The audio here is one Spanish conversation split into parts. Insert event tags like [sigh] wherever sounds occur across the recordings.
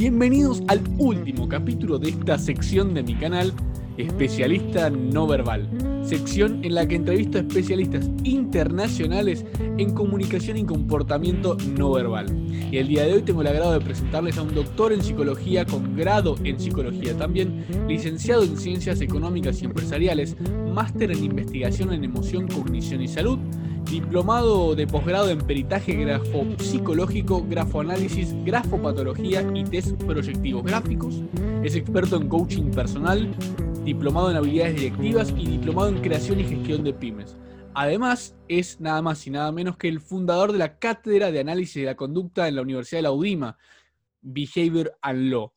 Bienvenidos al último capítulo de esta sección de mi canal, Especialista No Verbal. Sección en la que entrevisto a especialistas internacionales en comunicación y comportamiento no verbal. Y el día de hoy tengo el agrado de presentarles a un doctor en psicología con grado en psicología también, licenciado en ciencias económicas y empresariales, máster en investigación en emoción, cognición y salud, diplomado de posgrado en peritaje grafo psicológico, grafoanálisis, grafopatología y test proyectivos gráficos. Es experto en coaching personal, diplomado en habilidades directivas y diplomado en creación y gestión de pymes. Además, es nada más y nada menos que el fundador de la Cátedra de Análisis de la Conducta en la Universidad de la UDIMA, Behavior and Law.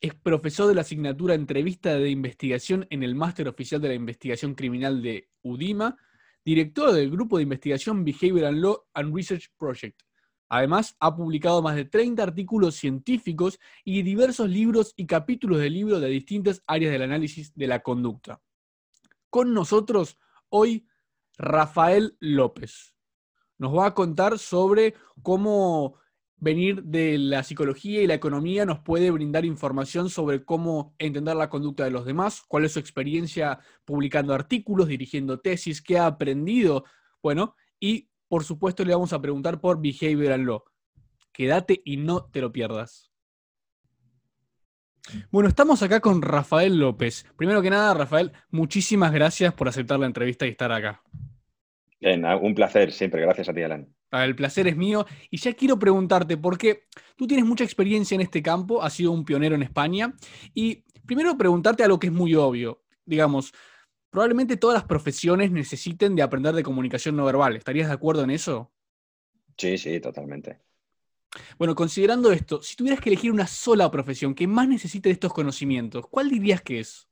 Es profesor de la asignatura Entrevista de Investigación en el Máster Oficial de la Investigación Criminal de UDIMA director del grupo de investigación Behavioral Law and Research Project. Además, ha publicado más de 30 artículos científicos y diversos libros y capítulos de libros de distintas áreas del análisis de la conducta. Con nosotros hoy Rafael López. Nos va a contar sobre cómo venir de la psicología y la economía nos puede brindar información sobre cómo entender la conducta de los demás, cuál es su experiencia publicando artículos, dirigiendo tesis, qué ha aprendido. Bueno, y por supuesto le vamos a preguntar por Behavioral Law. Quédate y no te lo pierdas. Bueno, estamos acá con Rafael López. Primero que nada, Rafael, muchísimas gracias por aceptar la entrevista y estar acá. Bien, un placer siempre. Gracias a ti, Alan. El placer es mío. Y ya quiero preguntarte, porque tú tienes mucha experiencia en este campo, has sido un pionero en España. Y primero preguntarte a lo que es muy obvio. Digamos, probablemente todas las profesiones necesiten de aprender de comunicación no verbal. ¿Estarías de acuerdo en eso? Sí, sí, totalmente. Bueno, considerando esto, si tuvieras que elegir una sola profesión que más necesite de estos conocimientos, ¿cuál dirías que es?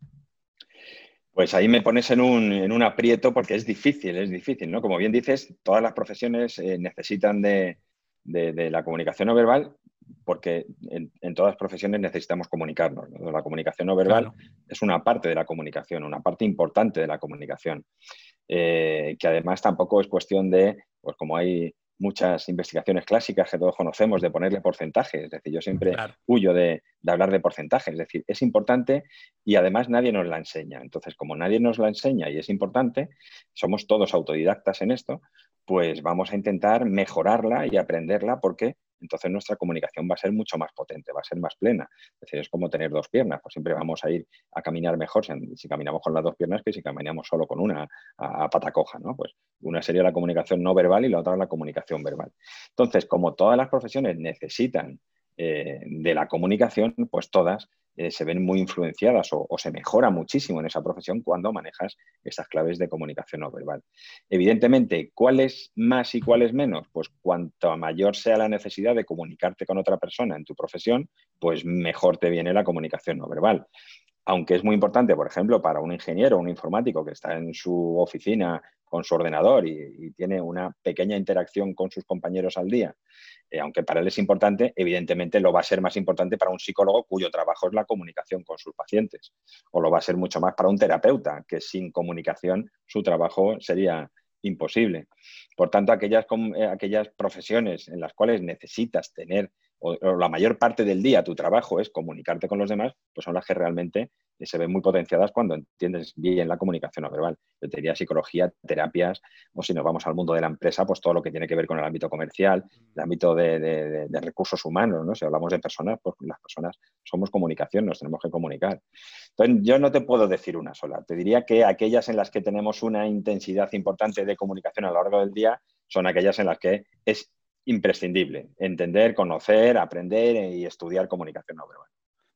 Pues ahí me pones en un, aprieto porque es difícil, es difícil, ¿no? Como bien dices, todas las profesiones eh, necesitan de, la comunicación no verbal porque en, todas las profesiones necesitamos comunicarnos. La comunicación no verbal es una parte de la comunicación, una parte importante de la comunicación, eh, que además tampoco es cuestión de, pues como hay muchas investigaciones clásicas que todos conocemos de ponerle porcentajes. Es decir, yo siempre huyo de, hablar de porcentajes. Es decir, es importante y además nadie nos la enseña. Entonces, como nadie nos la enseña y es importante, somos todos autodidactas en esto, pues vamos a intentar mejorarla y aprenderla porque entonces nuestra comunicación va a ser mucho más potente, va a ser más plena. Es decir, es como tener dos piernas, pues siempre vamos a ir a caminar mejor si, caminamos con las dos piernas que si caminamos solo con una a, pata coja, ¿no? Pues una sería la comunicación no verbal y la otra la comunicación verbal. Entonces, como todas las profesiones necesitan eh, de la comunicación, pues todas eh, se ven muy influenciadas o, se mejora muchísimo en esa profesión cuando manejas estas claves de comunicación no verbal. Evidentemente, ¿cuál es más y cuál es menos? Pues cuanto mayor sea la necesidad de comunicarte con otra persona en tu profesión, pues mejor te viene la comunicación no verbal aunque es muy importante, por ejemplo, para un ingeniero, un informático que está en su oficina con su ordenador y, tiene una pequeña interacción con sus compañeros al día, eh, aunque para él es importante, evidentemente lo va a ser más importante para un psicólogo cuyo trabajo es la comunicación con sus pacientes, o lo va a ser mucho más para un terapeuta, que sin comunicación su trabajo sería imposible. Por tanto, aquellas, eh, aquellas profesiones en las cuales necesitas tener o, la mayor parte del día tu trabajo es comunicarte con los demás, pues son las que realmente se ven muy potenciadas cuando entiendes bien la comunicación no verbal. Yo te diría psicología, terapias, o si nos vamos al mundo de la empresa, pues todo lo que tiene que ver con el ámbito comercial, el ámbito de, recursos humanos, ¿no? Si hablamos de personas, pues las personas somos comunicación, nos tenemos que comunicar. Entonces, yo no te puedo decir una sola. Te diría que aquellas en las que tenemos una intensidad importante de comunicación a lo largo del día son aquellas en las que es imprescindible entender, conocer, aprender y estudiar comunicación no verbal.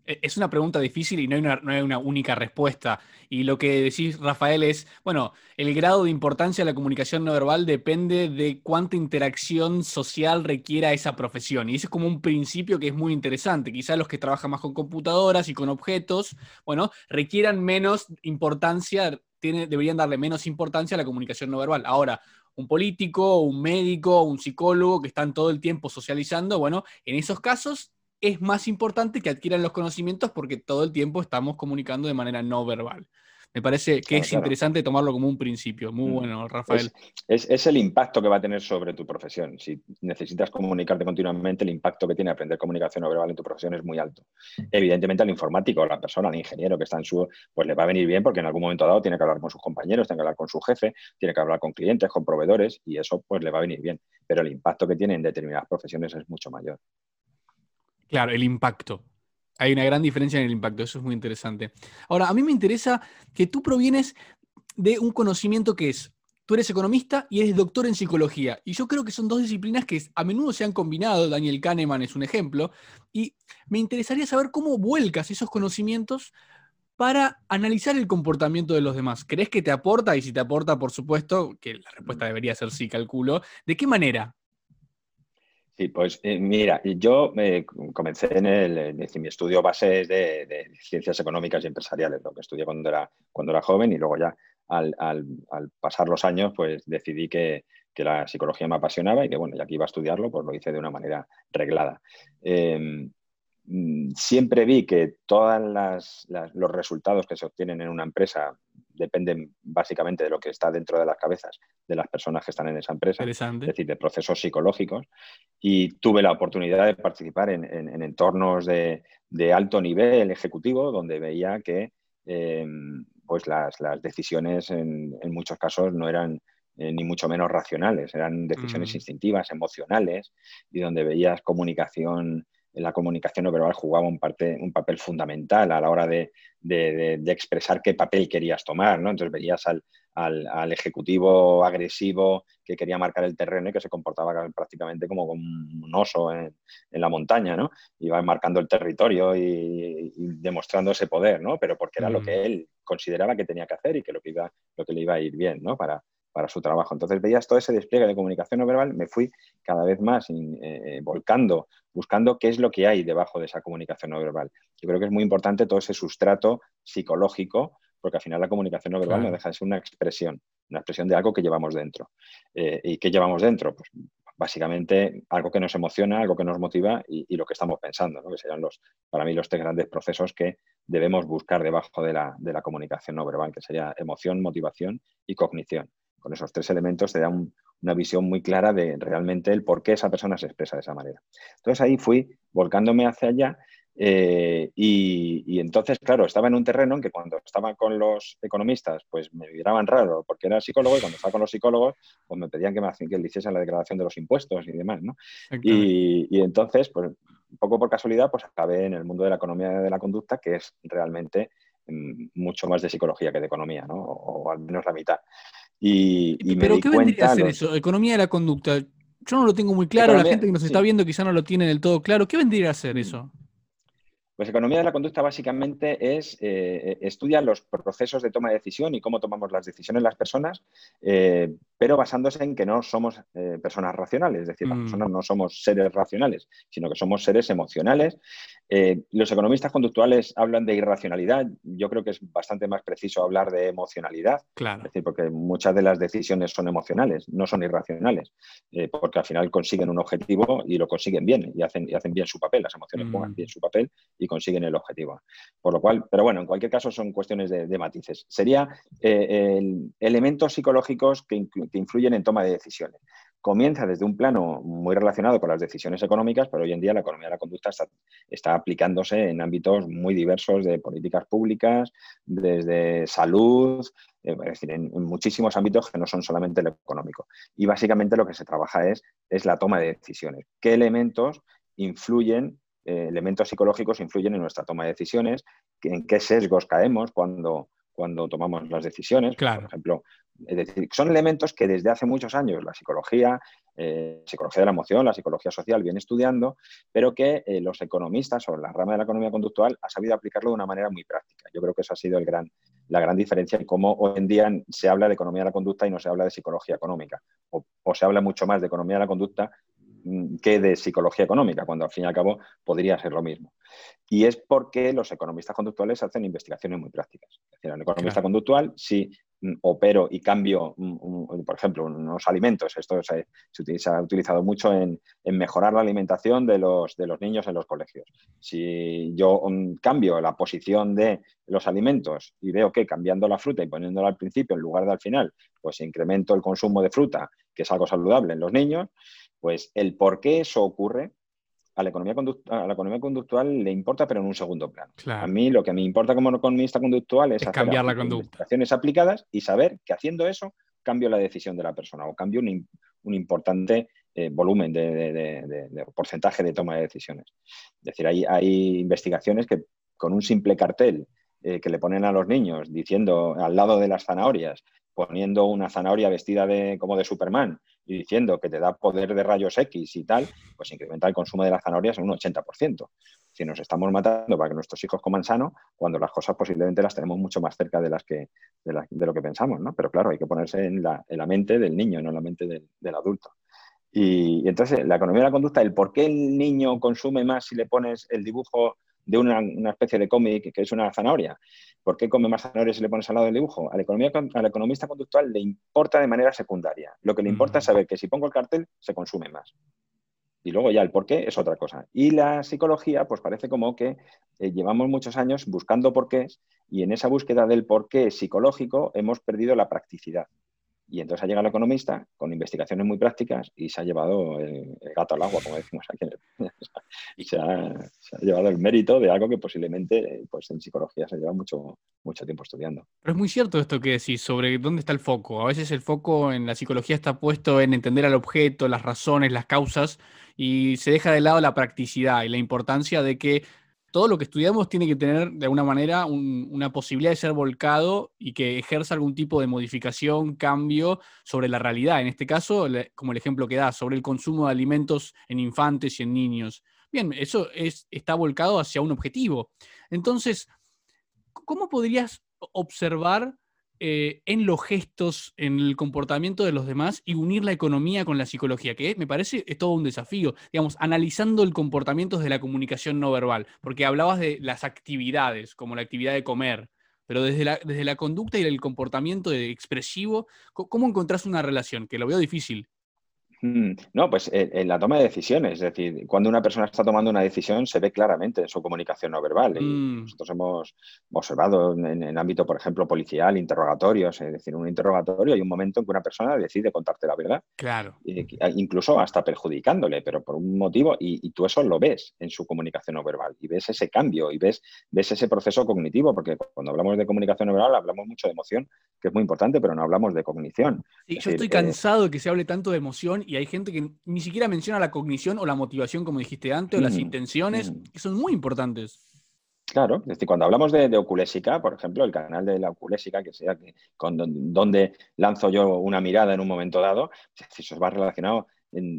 E, es una pregunta difícil y no hay, una, única respuesta. Y lo que decís, Rafael, es, bueno, el grado de importancia de la comunicación no verbal depende de cuánta interacción social requiera esa profesión. Y eso es como un principio que es muy interesante. Quizás los que trabajan más con computadoras y con objetos, bueno, requieran menos importancia, deberían darle menos importancia a la comunicación no verbal. Ahora, un político, un médico, un psicólogo que están todo el tiempo socializando, bueno, en esos casos es más importante que adquieran los conocimientos porque todo el tiempo estamos comunicando de manera no verbal. Me parece que es interesante tomarlo como un principio. Muy mm. bueno, Rafael. Es, el impacto que va a tener sobre tu profesión. Si necesitas comunicarte continuamente, el impacto que tiene aprender comunicación no verbal en tu profesión es muy alto. Evidentemente al informático, a la persona, al ingeniero que está en su, pues le va a venir bien porque en algún momento dado tiene que hablar con sus compañeros, tiene que hablar con su jefe, tiene que hablar con clientes, con proveedores y eso pues le va a venir bien. Pero el impacto que tiene en determinadas profesiones es mucho mayor. Claro, el impacto. Hay una gran diferencia en el impacto, eso es muy interesante. Ahora, a mí me interesa que tú provienes de un conocimiento que es, tú eres economista y eres doctor en psicología, y yo creo que son dos disciplinas que a menudo se han combinado, Daniel Kahneman es un ejemplo, y me interesaría saber cómo vuelcas esos conocimientos para analizar el comportamiento de los demás. ¿Crees que te aporta? Y si te aporta, por supuesto, que la respuesta debería ser sí, calculo. ¿De qué manera? Sí, pues eh, mira, yo me comencé en, el, mi estudio base de, ciencias económicas y empresariales, lo que estudié cuando era, cuando era joven y luego ya al, pasar los años pues decidí que, la psicología me apasionaba y que bueno, ya que iba a estudiarlo, pues lo hice de una manera reglada. Em, mm, siempre vi que todos los resultados que se obtienen en una empresa dependen básicamente de lo que está dentro de las cabezas de las personas que están en esa empresa, es decir, de procesos psicológicos. Y tuve la oportunidad de participar en, entornos de, alto nivel ejecutivo, donde veía que em, pues las, decisiones en, muchos casos no eran eh, ni mucho menos racionales, eran decisiones mm. instintivas, emocionales, y donde veías comunicación la comunicación no verbal jugaba un, parte, un papel fundamental a la hora de, expresar qué papel querías tomar, ¿no? Entonces veías al, ejecutivo agresivo que quería marcar el terreno y que se comportaba prácticamente como un oso en, la montaña, ¿no? Iba marcando el territorio y, demostrando ese poder, ¿no? Pero porque era lo que mm. él consideraba que tenía que hacer y que lo que, iba, lo que le iba a ir bien, ¿no? Para, para su trabajo. Entonces veías todo ese despliegue de comunicación no verbal, me fui cada vez más eh, volcando, buscando qué es lo que hay debajo de esa comunicación no verbal. Yo creo que es muy importante todo ese sustrato psicológico, porque al final la comunicación no verbal no deja de ser una expresión, una expresión de algo que llevamos dentro. Eh, ¿Y qué llevamos dentro? Pues básicamente algo que nos emociona, algo que nos motiva y, lo que estamos pensando, que serían los, para mí los tres grandes procesos que debemos buscar debajo de la, de la comunicación no verbal, que sería emoción, motivación y cognición con esos tres elementos te da una visión muy clara de realmente el por qué esa persona se expresa de esa manera. Entonces ahí fui volcándome hacia allá eh, y, entonces, claro, estaba en un terreno en que cuando estaba con los economistas, pues me miraban raro porque era psicólogo y cuando estaba con los psicólogos, pues me pedían que, me, que le hiciesen la declaración de los impuestos y demás, ¿no? Y, entonces, pues un poco por casualidad, pues acabé en el mundo de la economía de la conducta, que es realmente mm, mucho más de psicología que de economía, ¿no? o al menos la mitad. Y, ¿Pero qué vendría a ser eso? Economía de la conducta. Yo no lo tengo muy claro, la gente que nos está viendo quizá no lo tiene del todo claro. ¿Qué vendría a ser eso? Pues economía de la conducta básicamente es eh, estudia los procesos de toma de decisión y cómo tomamos las decisiones las personas, eh, pero basándose en que no somos eh, personas racionales, es decir, las mm. personas no somos seres racionales, sino que somos seres emocionales. los economistas conductuales hablan de irracionalidad, yo creo que es bastante más preciso hablar de emocionalidad, claro. es decir, porque muchas de las decisiones son emocionales, no son irracionales, porque al final consiguen un objetivo y lo consiguen bien y hacen, y hacen bien su papel, las emociones juegan mm. bien su papel consiguen el objetivo. Por lo cual, pero bueno, en cualquier caso son cuestiones de, matices. Sería eh, elementos psicológicos que, influyen en toma de decisiones comienza desde un plano muy relacionado con las decisiones económicas, pero hoy en día la economía de la conducta está, aplicándose en ámbitos muy diversos de políticas públicas, desde salud, eh, es decir, en, muchísimos ámbitos que no son solamente el económico. Y básicamente lo que se trabaja es, es la toma de decisiones. ¿Qué elementos influyen eh, elementos psicológicos influyen en nuestra toma de decisiones, en qué sesgos caemos cuando, cuando tomamos las decisiones. Claro. Por ejemplo, es decir, son elementos que desde hace muchos años la psicología, eh, psicología de la emoción, la psicología social viene estudiando, pero que eh, los economistas o la rama de la economía conductual ha sabido aplicarlo de una manera muy práctica. Yo creo que esa ha sido el gran, la gran diferencia en cómo hoy en día se habla de economía de la conducta y no se habla de psicología económica. O, o se habla mucho más de economía de la conducta mm, qué de psicología económica, cuando al fin y al cabo podría ser lo mismo. Y es porque los economistas conductuales hacen investigaciones muy prácticas. Es decir, un economista conductual, si mm, opero y cambio, mm, por ejemplo, unos alimentos, esto se, ha utilizado mucho en, mejorar la alimentación de los, de los niños en los colegios. Si yo cambio la posición de los alimentos y veo que cambiando la fruta y poniéndola al principio en lugar de al final, pues incremento el consumo de fruta, que es algo saludable en los niños, pues el por qué eso ocurre a la economía, a la economía conductual le importa, pero en un segundo plano. A mí lo que me importa como economista conductual es, cambiar la conducta. aplicadas y saber que haciendo eso cambio la decisión de la persona o cambio un, importante eh, volumen de, porcentaje de toma de decisiones. Es decir, hay, hay investigaciones que con un simple cartel eh, que le ponen a los niños diciendo al lado de las zanahorias, poniendo una zanahoria vestida de, como de Superman y diciendo que te da poder de rayos X y tal, pues incrementa el consumo de las zanahorias en un 80%. Si nos estamos matando para que nuestros hijos coman sano, cuando las cosas posiblemente las tenemos mucho más cerca de las que de, lo que pensamos, ¿no? Pero claro, hay que ponerse en la, mente del niño, no en la mente del, adulto. Y, entonces, la economía de la conducta, el por qué el niño consume más si le pones el dibujo de una, especie de cómic que es una zanahoria. ¿Por qué come más zanahorias si le pones al lado del dibujo? Al, economía, al economista conductual le importa de manera secundaria. Lo que le importa es saber que si pongo el cartel se consume más. Y luego ya el por qué es otra cosa. Y la psicología, pues parece como que eh, llevamos muchos años buscando porqués y en esa búsqueda del porqué psicológico hemos perdido la practicidad. Y entonces ha llegado el economista con investigaciones muy prácticas y se ha llevado el, gato al agua, como decimos aquí. y [laughs] se ha, llevado el mérito de algo que posiblemente pues, en psicología se lleva mucho, mucho tiempo estudiando. Pero es muy cierto esto que decís sobre dónde está el foco. A veces el foco en la psicología está puesto en entender al objeto, las razones, las causas, y se deja de lado la practicidad y la importancia de que todo lo que estudiamos tiene que tener de alguna manera una posibilidad de ser volcado y que ejerza algún tipo de modificación, cambio sobre la realidad. En este caso, como el ejemplo que da, sobre el consumo de alimentos en infantes y en niños. Bien, eso es, está volcado hacia un objetivo. Entonces, ¿cómo podrías observar eh, en los gestos, en el comportamiento de los demás y unir la economía con la psicología, que me parece es todo un desafío, digamos, analizando el comportamiento de la comunicación no verbal, porque hablabas de las actividades, como la actividad de comer, pero desde la, desde la conducta y el comportamiento expresivo, ¿cómo encontrás una relación? Que lo veo difícil. Mm, no, pues eh, en, la toma de decisiones, es decir, cuando una persona está tomando una decisión se ve claramente en su comunicación no verbal. Y mm. Nosotros hemos observado en, el ámbito, por ejemplo, policial, interrogatorios, es decir, un interrogatorio hay un momento en que una persona decide contarte la verdad. Claro. incluso hasta perjudicándole, pero por un motivo, y, tú eso lo ves en su comunicación no verbal, y ves ese cambio, y ves, ves ese proceso cognitivo, porque cuando hablamos de comunicación no verbal hablamos mucho de emoción, que es muy importante, pero no hablamos de cognición. Sí, yo estoy eh, cansado de que se hable tanto de emoción y hay gente que ni siquiera menciona la cognición o la motivación, como dijiste antes, o las mm, intenciones, mm. que son muy importantes. Claro, es decir, cuando hablamos de, oculésica, por ejemplo, el canal de la oculésica, que sea que, con donde lanzo yo una mirada en un momento dado, eso va relacionado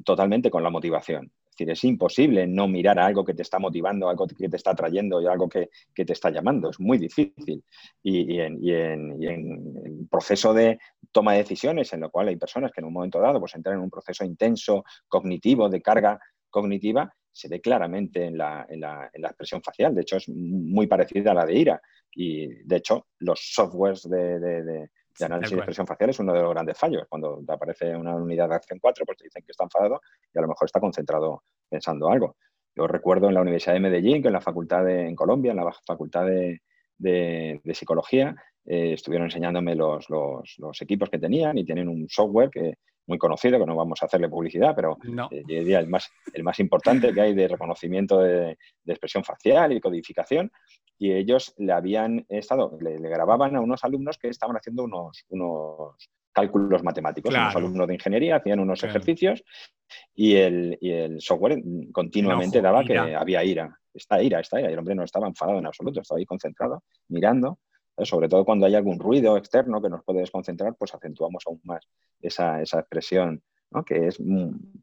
totalmente con la motivación. Decir, es imposible no mirar a algo que te está motivando, algo que te está trayendo y algo que, te está llamando. Es muy difícil. Y, en, el proceso de toma de decisiones, en lo cual hay personas que en un momento dado pues, entran en un proceso intenso, cognitivo, de carga cognitiva, se ve claramente en la, expresión facial. De hecho, es muy parecida a la de ira. Y, de hecho, los softwares de, análisis de expresión facial es uno de los grandes fallos. Cuando te aparece una unidad de acción 4, pues te dicen que está enfadado y a lo mejor está concentrado pensando algo. Yo recuerdo en la Universidad de Medellín, que en la facultad de, en Colombia, en la facultad de, psicología, eh, estuvieron enseñándome los, los, equipos que tenían y tienen un software que muy conocido, que no vamos a hacerle publicidad, pero eh, el, más, el más importante que hay de reconocimiento de, expresión facial y codificación. Y ellos le habían estado, le, grababan a unos alumnos que estaban haciendo unos, unos cálculos matemáticos. Unos alumnos de ingeniería hacían unos ejercicios y el, y el, software continuamente daba que había ira. Esta ira, esta ira. Y el hombre no estaba enfadado en absoluto, estaba ahí concentrado, mirando sobre todo cuando hay algún ruido externo que nos puede desconcentrar, pues acentuamos aún más esa, expresión, que es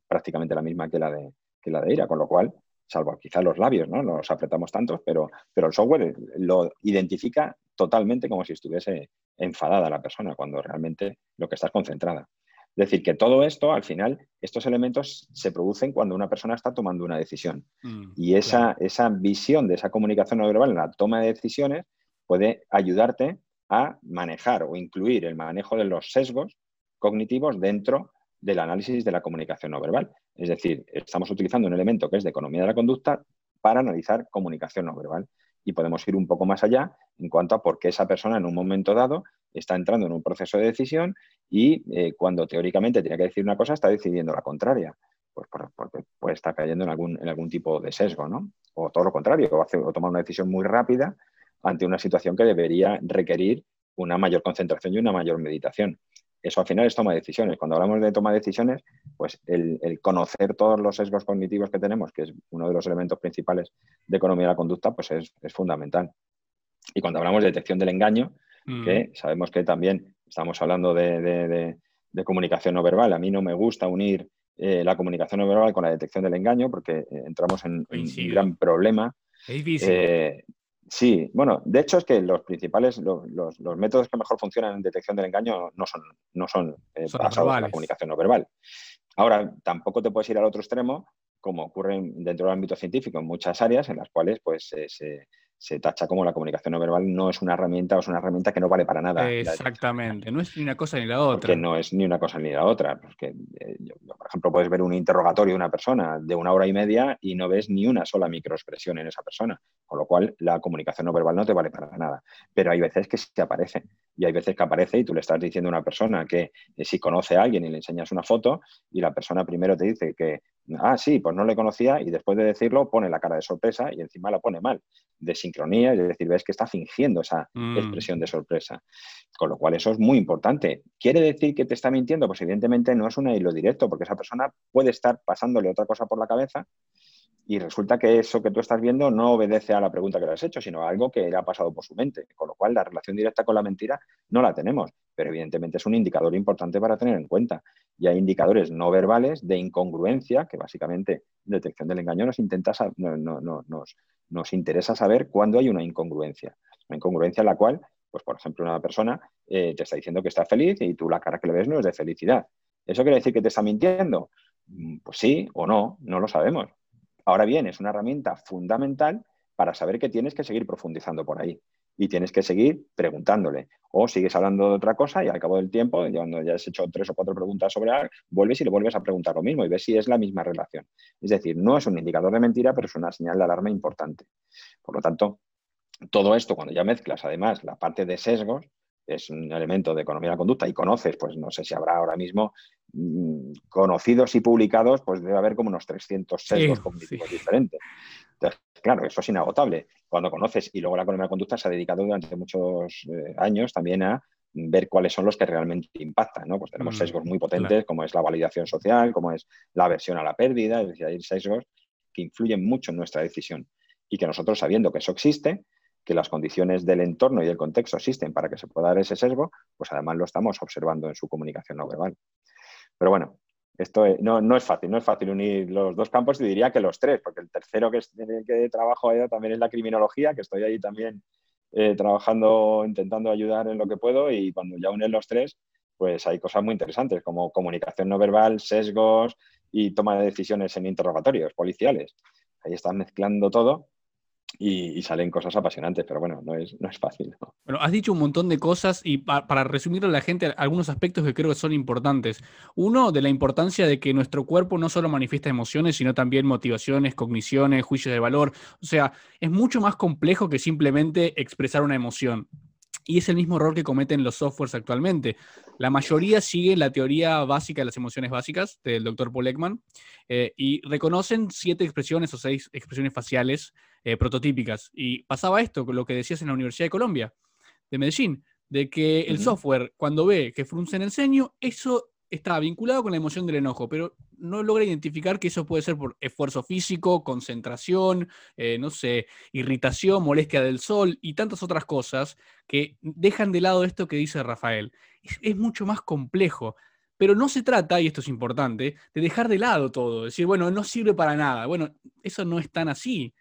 prácticamente la misma que la, de, la de ira, con lo cual, salvo quizá los labios, ¿no? Los apretamos tantos, pero, pero el software lo identifica totalmente como si estuviese enfadada la persona, cuando realmente lo que está es concentrada. Es decir, que todo esto, al final, estos elementos se producen cuando una persona está tomando una decisión. Mm, y esa, esa visión de esa comunicación no verbal en la toma de decisiones puede ayudarte a manejar o incluir el manejo de los sesgos cognitivos dentro del análisis de la comunicación no verbal. Es decir, estamos utilizando un elemento que es de economía de la conducta para analizar comunicación no verbal. Y podemos ir un poco más allá en cuanto a por qué esa persona en un momento dado está entrando en un proceso de decisión y eh, cuando teóricamente tenía que decir una cosa está decidiendo la contraria. Pues porque puede estar cayendo en algún, en algún tipo de sesgo, ¿no? O todo lo contrario, o, hace, o tomar una decisión muy rápida ante una situación que debería requerir una mayor concentración y una mayor meditación eso al final es toma de decisiones. Cuando hablamos de toma de decisiones, pues el, conocer todos los sesgos cognitivos que tenemos, que es uno de los elementos principales de economía de la conducta, pues es, fundamental. Y cuando hablamos de detección del engaño, mm. que sabemos que también estamos hablando de, comunicación no verbal, a mí no me gusta unir eh, la comunicación no verbal con la detección del engaño porque eh, entramos en, un gran problema. Es Sí, bueno, de hecho es que los principales, los, métodos que mejor funcionan en detección del engaño no son, no son, eh, basados en la comunicación no verbal. Ahora, tampoco te puedes ir al otro extremo, como ocurre dentro del ámbito científico en muchas áreas en las cuales pues, se, se tacha como la comunicación no verbal no es una herramienta o es una herramienta que no vale para nada. Exactamente, no es ni una cosa ni la otra. Que no es ni una cosa ni la otra. Porque, eh, por ejemplo, puedes ver un interrogatorio de una persona de una hora y media y no ves ni una sola microexpresión en esa persona, con lo cual la comunicación no verbal no te vale para nada. Pero hay veces que sí aparece y hay veces que aparece y tú le estás diciendo a una persona que eh, si conoce a alguien y le enseñas una foto y la persona primero te dice que ah, sí, pues no le conocía y después de decirlo pone la cara de sorpresa y encima la pone mal, de sincronía, es decir, ves que está fingiendo esa mm. expresión de sorpresa. Con lo cual eso es muy importante. ¿Quiere decir que te está mintiendo? Pues evidentemente no es un hilo directo, porque esa persona puede estar pasándole otra cosa por la cabeza y resulta que eso que tú estás viendo no obedece a la pregunta que le has hecho, sino a algo que le ha pasado por su mente. Con lo cual, la relación directa con la mentira no la tenemos, pero evidentemente es un indicador importante para tener en cuenta. Y hay indicadores no verbales de incongruencia, que básicamente detección del engaño nos, intenta, nos, interesa saber cuándo hay una incongruencia. Una incongruencia en la cual, pues por ejemplo, una persona eh, te está diciendo que está feliz y tú la cara que le ves no es de felicidad. ¿Eso quiere decir que te está mintiendo? Mm, pues sí o no, no lo sabemos. Ahora bien, es una herramienta fundamental para saber que tienes que seguir profundizando por ahí y tienes que seguir preguntándole. O sigues hablando de otra cosa y al cabo del tiempo, cuando ya has hecho tres o cuatro preguntas sobre algo, vuelves y le vuelves a preguntar lo mismo y ves si es la misma relación. Es decir, no es un indicador de mentira, pero es una señal de alarma importante. Por lo tanto, todo esto, cuando ya mezclas además la parte de sesgos, es un elemento de economía de la conducta y conoces, pues no sé si habrá ahora mismo mm, conocidos y publicados, pues debe haber como unos 300 sesgos cognitivos diferentes. Entonces, claro, eso es inagotable. Cuando conoces y luego la economía de la conducta se ha dedicado durante muchos eh, años también a ver cuáles son los que realmente impactan, ¿no? Pues tenemos mm, sesgos muy potentes como es la validación social, como es la aversión a la pérdida, es decir, hay sesgos que influyen mucho en nuestra decisión y que nosotros sabiendo que eso existe, que las condiciones del entorno y del contexto existen para que se pueda dar ese sesgo, pues además lo estamos observando en su comunicación no verbal. Pero bueno, esto no, es fácil, no es fácil unir los dos campos y diría que los tres, porque el tercero que, que trabajo ahí también es la criminología, que estoy ahí también eh, trabajando, intentando ayudar en lo que puedo y cuando ya unen los tres, pues hay cosas muy interesantes como comunicación no verbal, sesgos y toma de decisiones en interrogatorios policiales. Ahí están mezclando todo y, salen cosas apasionantes, pero bueno, no es, no es fácil. Bueno, has dicho un montón de cosas y para resumirle a la gente algunos aspectos que creo que son importantes. Uno, de la importancia de que nuestro cuerpo no solo manifiesta emociones, sino también motivaciones, cogniciones, juicios de valor. O sea, es mucho más complejo que simplemente expresar una emoción. Y es el mismo error que cometen los softwares actualmente. La mayoría sigue la teoría básica de las emociones básicas del doctor Paul Ekman eh, y reconocen siete expresiones o seis expresiones faciales eh, prototípicas. Y pasaba esto, lo que decías en la Universidad de Colombia, de Medellín, de que el software, cuando ve que frunce en el ceño, eso está vinculado con la emoción del enojo, pero no logra identificar que eso puede ser por esfuerzo físico, concentración, eh, no sé, irritación, molestia del sol y tantas otras cosas que dejan de lado esto que dice Rafael. Es, mucho más complejo. Pero no se trata, y esto es importante, de dejar de lado todo, decir, bueno, no sirve para nada. Bueno, eso no es tan así.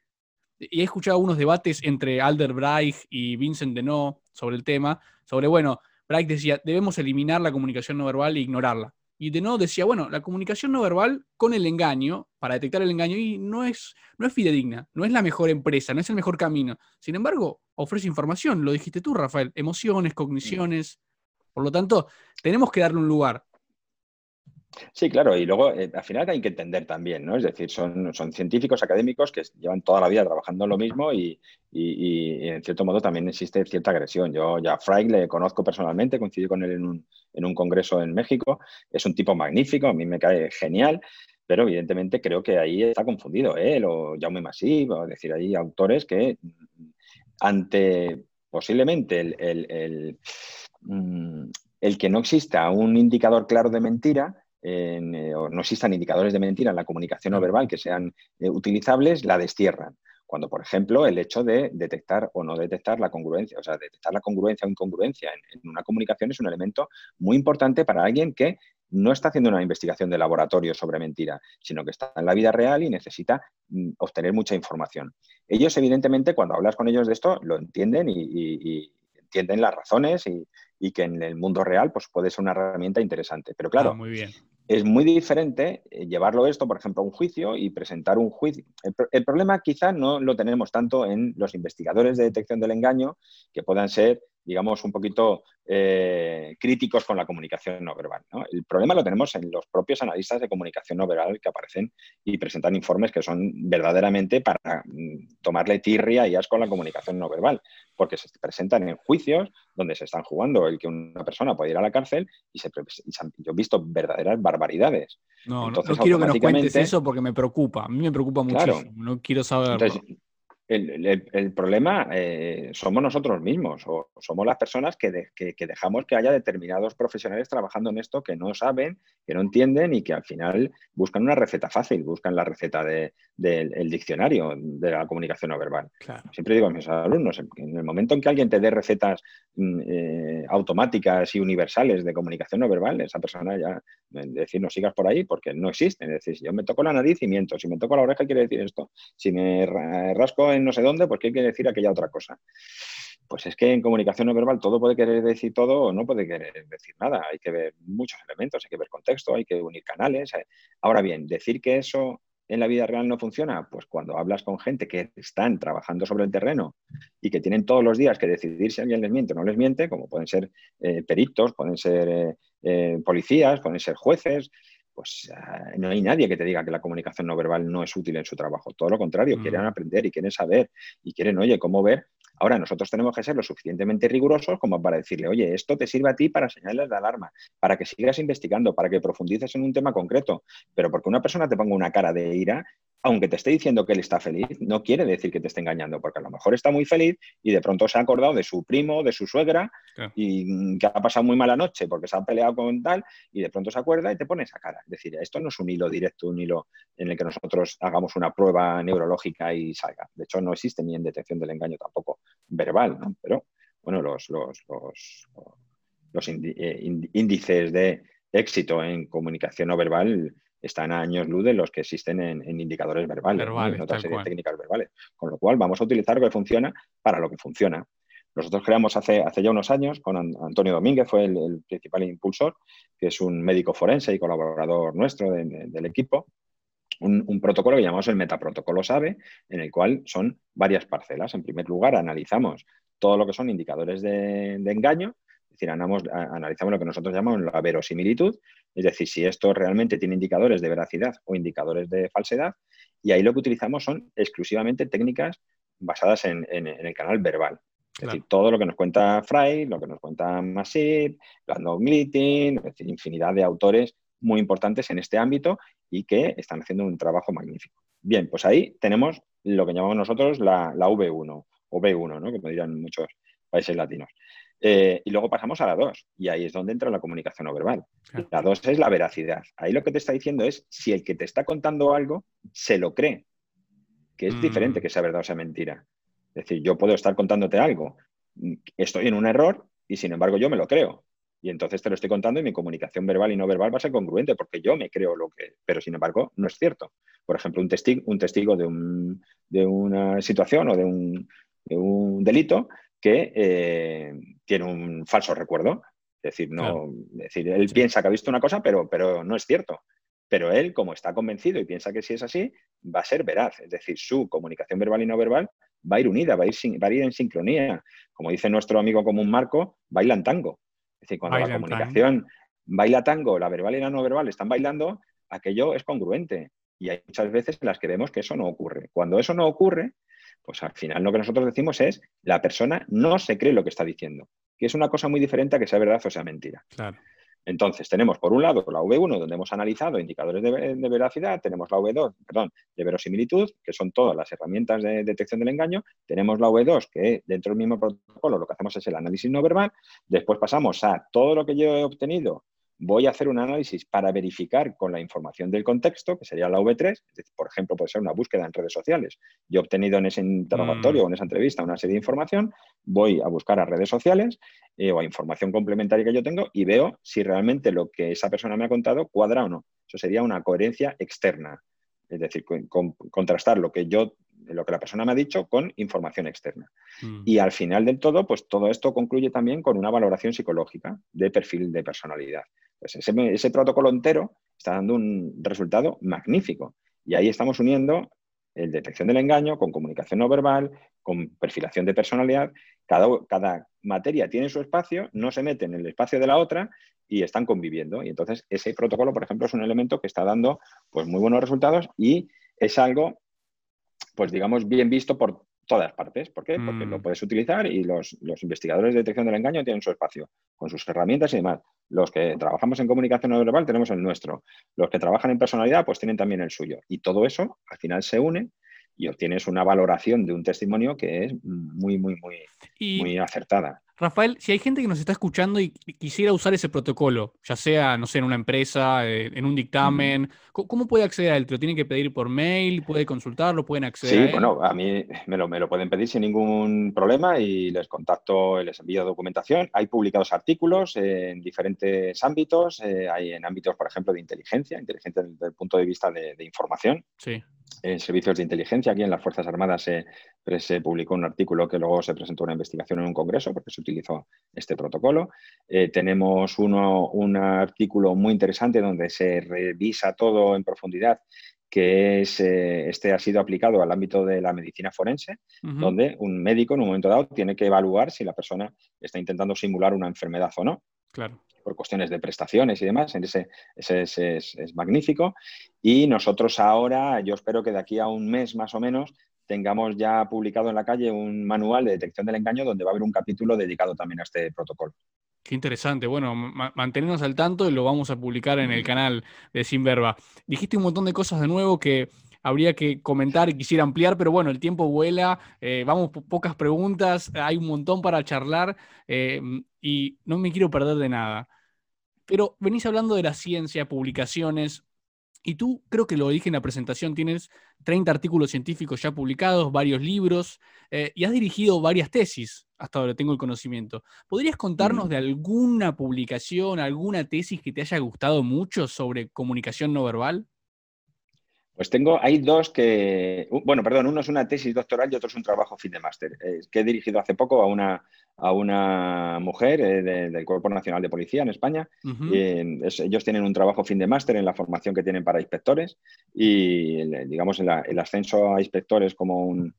Y he escuchado unos debates entre Alder Breich y Vincent Deneau sobre el tema, sobre, bueno, Bright decía, debemos eliminar la comunicación no verbal e ignorarla. Y de nuevo decía, bueno, la comunicación no verbal con el engaño, para detectar el engaño, y no es, no es fidedigna, no es la mejor empresa, no es el mejor camino. Sin embargo, ofrece información, lo dijiste tú, Rafael, emociones, cogniciones. Por lo tanto, tenemos que darle un lugar. Sí, claro, y luego eh, al final hay que entender también, ¿no? Es decir, son, son científicos académicos que llevan toda la vida trabajando en lo mismo y, en cierto modo también existe cierta agresión. Yo ya a Frank le conozco personalmente, coincidí con él en un, en un congreso en México, es un tipo magnífico, a mí me cae genial, pero evidentemente creo que ahí está confundido él o Jaume Massif, es decir, hay autores que ante posiblemente el, el, mm, el que no exista un indicador claro de mentira, eh, o no existan indicadores de mentira en la comunicación no verbal que sean eh, utilizables, la destierran. Cuando, por ejemplo, el hecho de detectar o no detectar la congruencia, o sea, detectar la congruencia o incongruencia en, una comunicación es un elemento muy importante para alguien que no está haciendo una investigación de laboratorio sobre mentira, sino que está en la vida real y necesita mm, obtener mucha información. Ellos, evidentemente, cuando hablas con ellos de esto, lo entienden y, entienden las razones y, que en el mundo real pues, puede ser una herramienta interesante. Pero claro, ah, muy bien es muy diferente eh, llevarlo esto, por ejemplo, a un juicio y presentar un juicio. El, problema quizá no lo tenemos tanto en los investigadores de detección del engaño, que puedan ser, digamos, un poquito eh, críticos con la comunicación no verbal. El problema lo tenemos en los propios analistas de comunicación no verbal que aparecen y presentan informes que son verdaderamente para mm, tomarle tirria y asco a la comunicación no verbal, porque se presentan en juicios donde se están jugando el que una persona puede ir a la cárcel y se, han, yo he visto verdaderas barbaridades. No, no, quiero que nos cuentes eso porque me preocupa. A mí me preocupa muchísimo. no quiero saberlo. El, problema eh, somos nosotros mismos o somos las personas que, dejamos que haya determinados profesionales trabajando en esto que no saben, que no entienden y que al final buscan una receta fácil, buscan la receta del diccionario de la comunicación no verbal. Siempre digo a mis alumnos, en el momento en que alguien te dé recetas mm, eh, automáticas y universales de comunicación no verbal, esa persona ya, decir, no sigas por ahí porque no existen. Es decir, si yo me toco la nariz y miento, si me toco la oreja quiere decir esto, si me rasco en no sé dónde, pues ¿qué quiere decir aquella otra cosa? Pues es que en comunicación no verbal todo puede querer decir todo o no puede querer decir nada. Hay que ver muchos elementos, hay que ver contexto, hay que unir canales. Eh. Ahora bien, decir que eso en la vida real no funciona, pues cuando hablas con gente que están trabajando sobre el terreno y que tienen todos los días que decidir si alguien les miente o no les miente, como pueden ser eh, peritos, pueden ser eh, policías, pueden ser jueces, pues ah, no hay nadie que te diga que la comunicación no verbal no es útil en su trabajo. Todo lo contrario, quieren mm. aprender y quieren saber y quieren, oye, cómo ver. Ahora, nosotros tenemos que ser lo suficientemente rigurosos como para decirle, oye, esto te sirve a ti para señales de alarma, para que sigas investigando, para que profundices en un tema concreto. Pero porque una persona te ponga una cara de ira, aunque te esté diciendo que él está feliz, no quiere decir que te esté engañando, porque a lo mejor está muy feliz y de pronto se ha acordado de su primo, de su suegra, y que ha pasado muy mala noche porque se ha peleado con tal, y de pronto se acuerda y te pone esa cara. Es decir, esto no es un hilo directo, un hilo en el que nosotros hagamos una prueba neurológica y salga. De hecho, no existe ni en detección del engaño tampoco verbal, ¿no? Pero, bueno, los, los, los, eh, índices de éxito en comunicación no verbal están a años luz de los que existen en, indicadores verbales, en otras técnicas verbales. Con lo cual, vamos a utilizar lo que funciona para lo que funciona. Nosotros creamos hace, hace ya unos años, con Antonio Domínguez, fue el, principal impulsor, que es un médico forense y colaborador nuestro del equipo, un, protocolo que llamamos el metaprotocolo SABE, en el cual son varias parcelas. En primer lugar, analizamos todo lo que son indicadores de engaño, es decir, analizamos lo que nosotros llamamos la verosimilitud, es decir, si esto realmente tiene indicadores de veracidad o indicadores de falsedad, y ahí lo que utilizamos son exclusivamente técnicas basadas en, el canal verbal. Es decir, todo lo que nos cuenta Fry, lo que nos cuenta Masip, Landon Glitting, es decir, infinidad de autores muy importantes en este ámbito y que están haciendo un trabajo magnífico. Bien, pues ahí tenemos lo que llamamos nosotros la, la V1 o B1, ¿no? como dirían muchos países latinos. Eh, y luego pasamos a la 2, y ahí es donde entra la comunicación no verbal. La 2 es la veracidad. Ahí lo que te está diciendo es si el que te está contando algo se lo cree, que es diferente mm. que sea verdad o sea mentira. Es decir, yo puedo estar contándote algo, estoy en un error y sin embargo yo me lo creo. Y entonces te lo estoy contando y mi comunicación verbal y no verbal va a ser congruente porque yo me creo lo que, pero sin embargo no es cierto. Por ejemplo, un testigo, un testigo de, un, de una situación o de un, de un delito que eh, tiene un falso recuerdo. Es decir, no, decir él piensa que ha visto una cosa, pero, pero no es cierto. Pero él, como está convencido y piensa que si es así, va a ser veraz. Es decir, su comunicación verbal y no verbal va a ir unida, va a ir, va a ir en sincronía. Como dice nuestro amigo común Marco, bailan tango. Es decir, cuando la comunicación baila tango, la verbal y la no verbal están bailando, aquello es congruente. Y hay muchas veces en las que vemos que eso no ocurre. Cuando eso no ocurre, pues al final lo que nosotros decimos es la persona no se cree lo que está diciendo, que es una cosa muy diferente a que sea verdad o sea mentira. Claro. Entonces, tenemos por un lado la V1, donde hemos analizado indicadores de, veracidad, tenemos la V2, perdón, de verosimilitud, que son todas las herramientas de detección del engaño, tenemos la V2, que dentro del mismo protocolo lo que hacemos es el análisis no verbal, después pasamos a todo lo que yo he obtenido voy a hacer un análisis para verificar con la información del contexto, que sería la V3, por ejemplo, puede ser una búsqueda en redes sociales. Yo he obtenido en ese interrogatorio mm. o en esa entrevista una serie de información, voy a buscar a redes sociales eh, o a información complementaria que yo tengo y veo si realmente lo que esa persona me ha contado cuadra o no. Eso sería una coherencia externa. Es decir, contrastar lo que yo lo que la persona me ha dicho con información externa. Mm. Y al final del todo, pues todo esto concluye también con una valoración psicológica de perfil de personalidad. Pues ese, protocolo entero está dando un resultado magnífico. Y ahí estamos uniendo el detección del engaño con comunicación no verbal, con perfilación de personalidad. Cada, cada materia tiene su espacio, no se mete en el espacio de la otra y están conviviendo. Y entonces ese protocolo, por ejemplo, es un elemento que está dando pues, muy buenos resultados y es algo pues digamos, bien visto por todas partes. ¿Por qué? Porque lo mm. puedes utilizar y los, investigadores de detección del engaño tienen su espacio, con sus herramientas y demás. Los que trabajamos en comunicación no verbal tenemos el nuestro. Los que trabajan en personalidad, pues tienen también el suyo. Y todo eso al final se une y obtienes una valoración de un testimonio que es muy, muy, muy, muy acertada. Rafael, si hay gente que nos está escuchando y quisiera usar ese protocolo, ya sea, no sé, en una empresa, eh, en un dictamen, ¿cómo puede acceder a él? ¿Te lo tiene que pedir por mail? ¿Puede consultarlo? ¿Pueden acceder? Sí, bueno, a mí me lo, me lo, pueden pedir sin ningún problema y les contacto, les envío documentación. Hay publicados artículos en diferentes ámbitos, eh, hay en ámbitos, por ejemplo, de inteligencia, inteligencia desde el punto de vista de, de información. Sí en servicios de inteligencia. Aquí en las Fuerzas Armadas se, se, publicó un artículo que luego se presentó una investigación en un congreso porque se utilizó este protocolo. Eh, tenemos uno, un artículo muy interesante donde se revisa todo en profundidad que es, eh, este ha sido aplicado al ámbito de la medicina forense, donde un médico en un momento dado tiene que evaluar si la persona está intentando simular una enfermedad o no. Claro por cuestiones de prestaciones y demás. Ese, ese, es, magnífico. Y nosotros ahora, yo espero que de aquí a un mes más o menos, tengamos ya publicado en la calle un manual de detección del engaño donde va a haber un capítulo dedicado también a este protocolo. Qué interesante. Bueno, mantenernos al tanto y lo vamos a publicar en el canal de Sinverba. Dijiste un montón de cosas de nuevo que habría que comentar y quisiera ampliar, pero bueno, el tiempo vuela, eh, vamos, pocas preguntas, hay un montón para charlar eh, y no me quiero perder de nada. Pero venís hablando de la ciencia, publicaciones, y tú, creo que lo dije en la presentación, tienes 30 artículos científicos ya publicados, varios libros, eh, y has dirigido varias tesis, hasta ahora tengo el conocimiento. ¿Podrías contarnos de alguna publicación, alguna tesis que te haya gustado mucho sobre comunicación no verbal? Pues tengo, hay dos que, bueno, perdón, uno es una tesis doctoral y otro es un trabajo fin de máster, eh, que he dirigido hace poco a una, a una mujer eh, del Cuerpo Nacional de Policía en España. ellos tienen un trabajo fin de máster en la formación que tienen para inspectores y, digamos, el, ascenso a inspectores como un,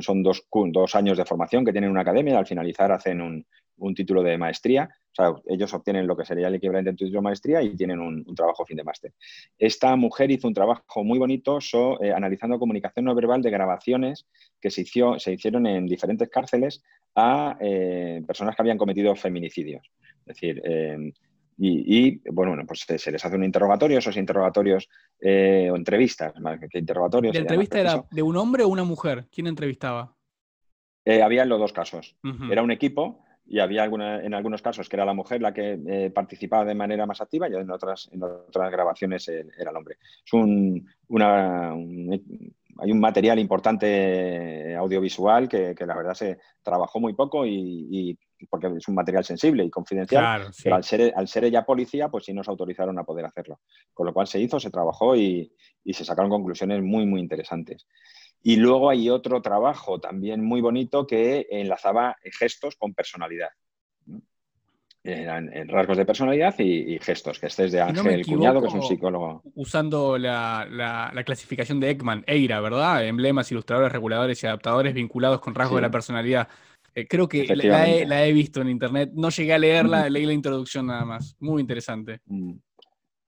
son dos, dos años de formación que tienen una academia al finalizar hacen un, un título de maestría. O sea, ellos obtienen lo que sería el equivalente de título de maestría y tienen un, trabajo fin de máster. Esta mujer hizo un trabajo muy bonito eh, analizando comunicación no verbal de grabaciones que se, se hicieron en diferentes cárceles a eh, personas que habían cometido feminicidios. Es decir, em, y, bueno, pues se les hace un interrogatorio, esos interrogatorios eh, o entrevistas, más que interrogatorios. ¿La entrevista era de un hombre o una mujer? ¿Quién entrevistaba? había en los dos casos. Era un equipo y había alguna, en algunos casos que era la mujer la que eh, participaba de manera más activa y en otras, en otras grabaciones era el hombre. Es un, una, hay un material importante audiovisual que, que, la verdad se trabajó muy poco y, porque es un material sensible y confidencial, pero al ser, al ser ella policía, pues sí nos autorizaron a poder hacerlo. Con lo cual se hizo, se trabajó y, y se sacaron conclusiones muy, muy interesantes. Y luego hay otro trabajo también muy bonito que enlazaba gestos con personalidad. Eran rasgos de personalidad y, gestos, que estés de Ángel Cuñado, que es un psicólogo. Usando la, clasificación de Ekman, EIRA, ¿verdad? Emblemas, ilustradores, reguladores y adaptadores vinculados con rasgos de la personalidad. Eh, creo que la he, visto en internet, no llegué a leerla, leí la introducción nada más. Muy interesante. Mm.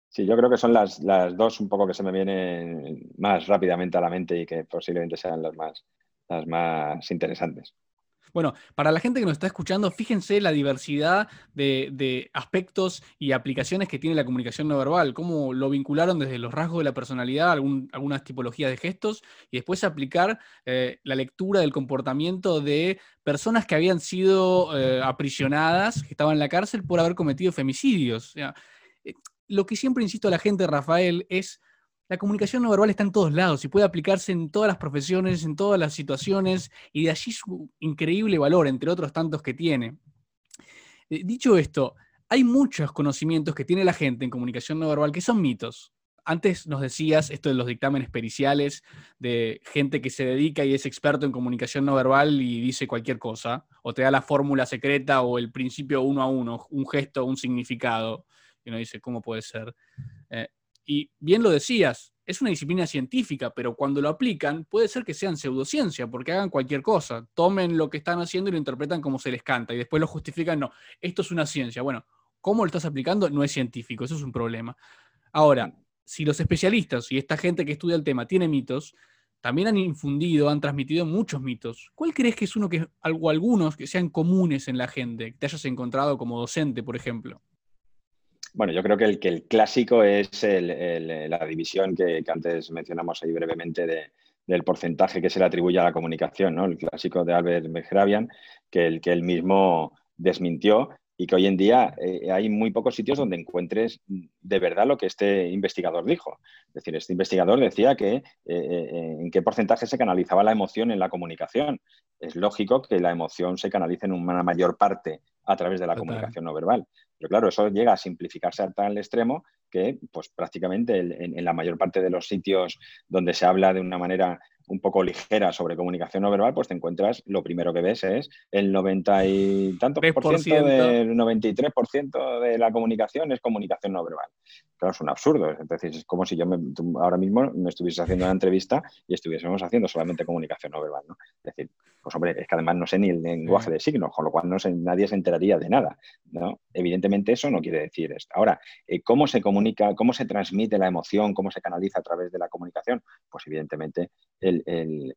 Sí, yo creo que son las, las, dos un poco que se me vienen más rápidamente a la mente y que posiblemente sean las más, las más interesantes. Bueno, para la gente que nos está escuchando, fíjense la diversidad de, aspectos y aplicaciones que tiene la comunicación no verbal, cómo lo vincularon desde los rasgos de la personalidad, algunas tipologías de gestos, y después aplicar eh, la lectura del comportamiento de personas que habían sido eh, aprisionadas, que estaban en la cárcel por haber cometido femicidios. Eh, lo que siempre insisto a la gente, Rafael, es la comunicación no verbal está en todos lados y puede aplicarse en todas las profesiones, en todas las situaciones, y de allí su increíble valor, entre otros tantos que tiene. Eh, dicho esto, hay muchos conocimientos que tiene la gente en comunicación no verbal que son mitos. Antes nos decías esto de los dictámenes periciales, de gente que se dedica y es experto en comunicación no verbal y dice cualquier cosa, o te da la fórmula secreta o el principio uno a uno, un gesto, un significado, y uno dice, ¿cómo puede ser? Eh, y bien lo decías, es una disciplina científica, pero cuando lo aplican puede ser que sean pseudociencia, porque hagan cualquier cosa, tomen lo que están haciendo y lo interpretan como se les canta, y después lo justifican, no, esto es una ciencia. Bueno, ¿cómo lo estás aplicando? No es científico, eso es un problema. Ahora, si los especialistas y esta gente que estudia el tema tiene mitos, también han infundido, han transmitido muchos mitos. ¿Cuál crees que es uno que, algo, algunos que sean comunes en la gente, que te hayas encontrado como docente, por ejemplo? Bueno, yo creo que el, que el clásico es la división que, antes mencionamos ahí brevemente del porcentaje que se le atribuye a la comunicación, ¿no? El clásico de Albert Mehrabian, que, el, que él mismo desmintió y que hoy en día eh, hay muy pocos sitios donde encuentres de verdad lo que este investigador dijo. Es decir, este investigador decía que eh, eh, en qué porcentaje se canalizaba la emoción en la comunicación. Es lógico que la emoción se canalice en una mayor parte a través de la comunicación no verbal. Pero claro, eso llega a simplificarse a tal extremo que pues, prácticamente en, la mayor parte de los sitios donde se habla de una manera un poco ligera sobre comunicación no verbal, pues te encuentras, lo primero que ves es el 90 y tanto por ciento, del 93% de la comunicación es comunicación no verbal. Claro, es un absurdo. Entonces, es como si yo ahora mismo me estuviese haciendo una entrevista y estuviésemos haciendo solamente comunicación no verbal. ¿no? Es decir, pues hombre, es que además no sé ni el lenguaje de signos, con lo cual no sé, nadie se enteraría de nada. ¿no? Evidentemente eso no quiere decir esto. Ahora, eh, ¿cómo se comunica, cómo se transmite la emoción, cómo se canaliza a través de la comunicación? Pues evidentemente eh,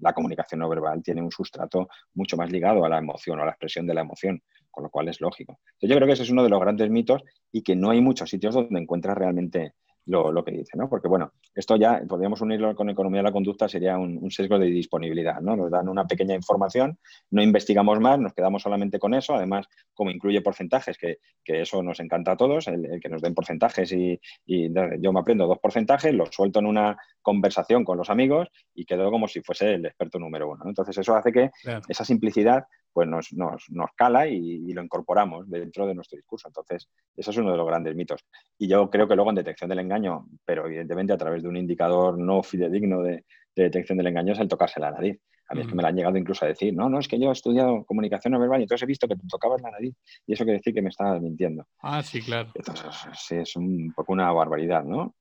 la comunicación no verbal tiene un sustrato mucho más ligado a la emoción o a la expresión de la emoción, con lo cual es lógico. yo creo que ese es uno de los grandes mitos y que no hay muchos sitios donde encuentras realmente lo, que dice, ¿no? Porque, bueno, esto ya podríamos unirlo con economía de la conducta, sería un, sesgo de disponibilidad, ¿no? Nos dan una pequeña información, no investigamos más, nos quedamos solamente con eso, además, como incluye porcentajes, que, eso nos encanta a todos, el, que nos den porcentajes y, yo me aprendo dos porcentajes, los suelto en una conversación con los amigos y quedo como si fuese el experto número uno. Entonces, eso hace que esa simplicidad pues nos, nos, cala y, lo incorporamos dentro de nuestro discurso. Entonces, eso es uno de los grandes mitos. Y yo creo que luego en detección del engaño, pero evidentemente a través de un indicador no fidedigno de, detección del engaño, es el tocarse la nariz. A mí es que me lo han llegado incluso a decir, no, no, es que yo he estudiado comunicación no verbal y entonces he visto que te tocabas la nariz y eso quiere decir que me estabas mintiendo. Ah, sí, claro. Entonces, sí, es un poco una barbaridad, ¿no?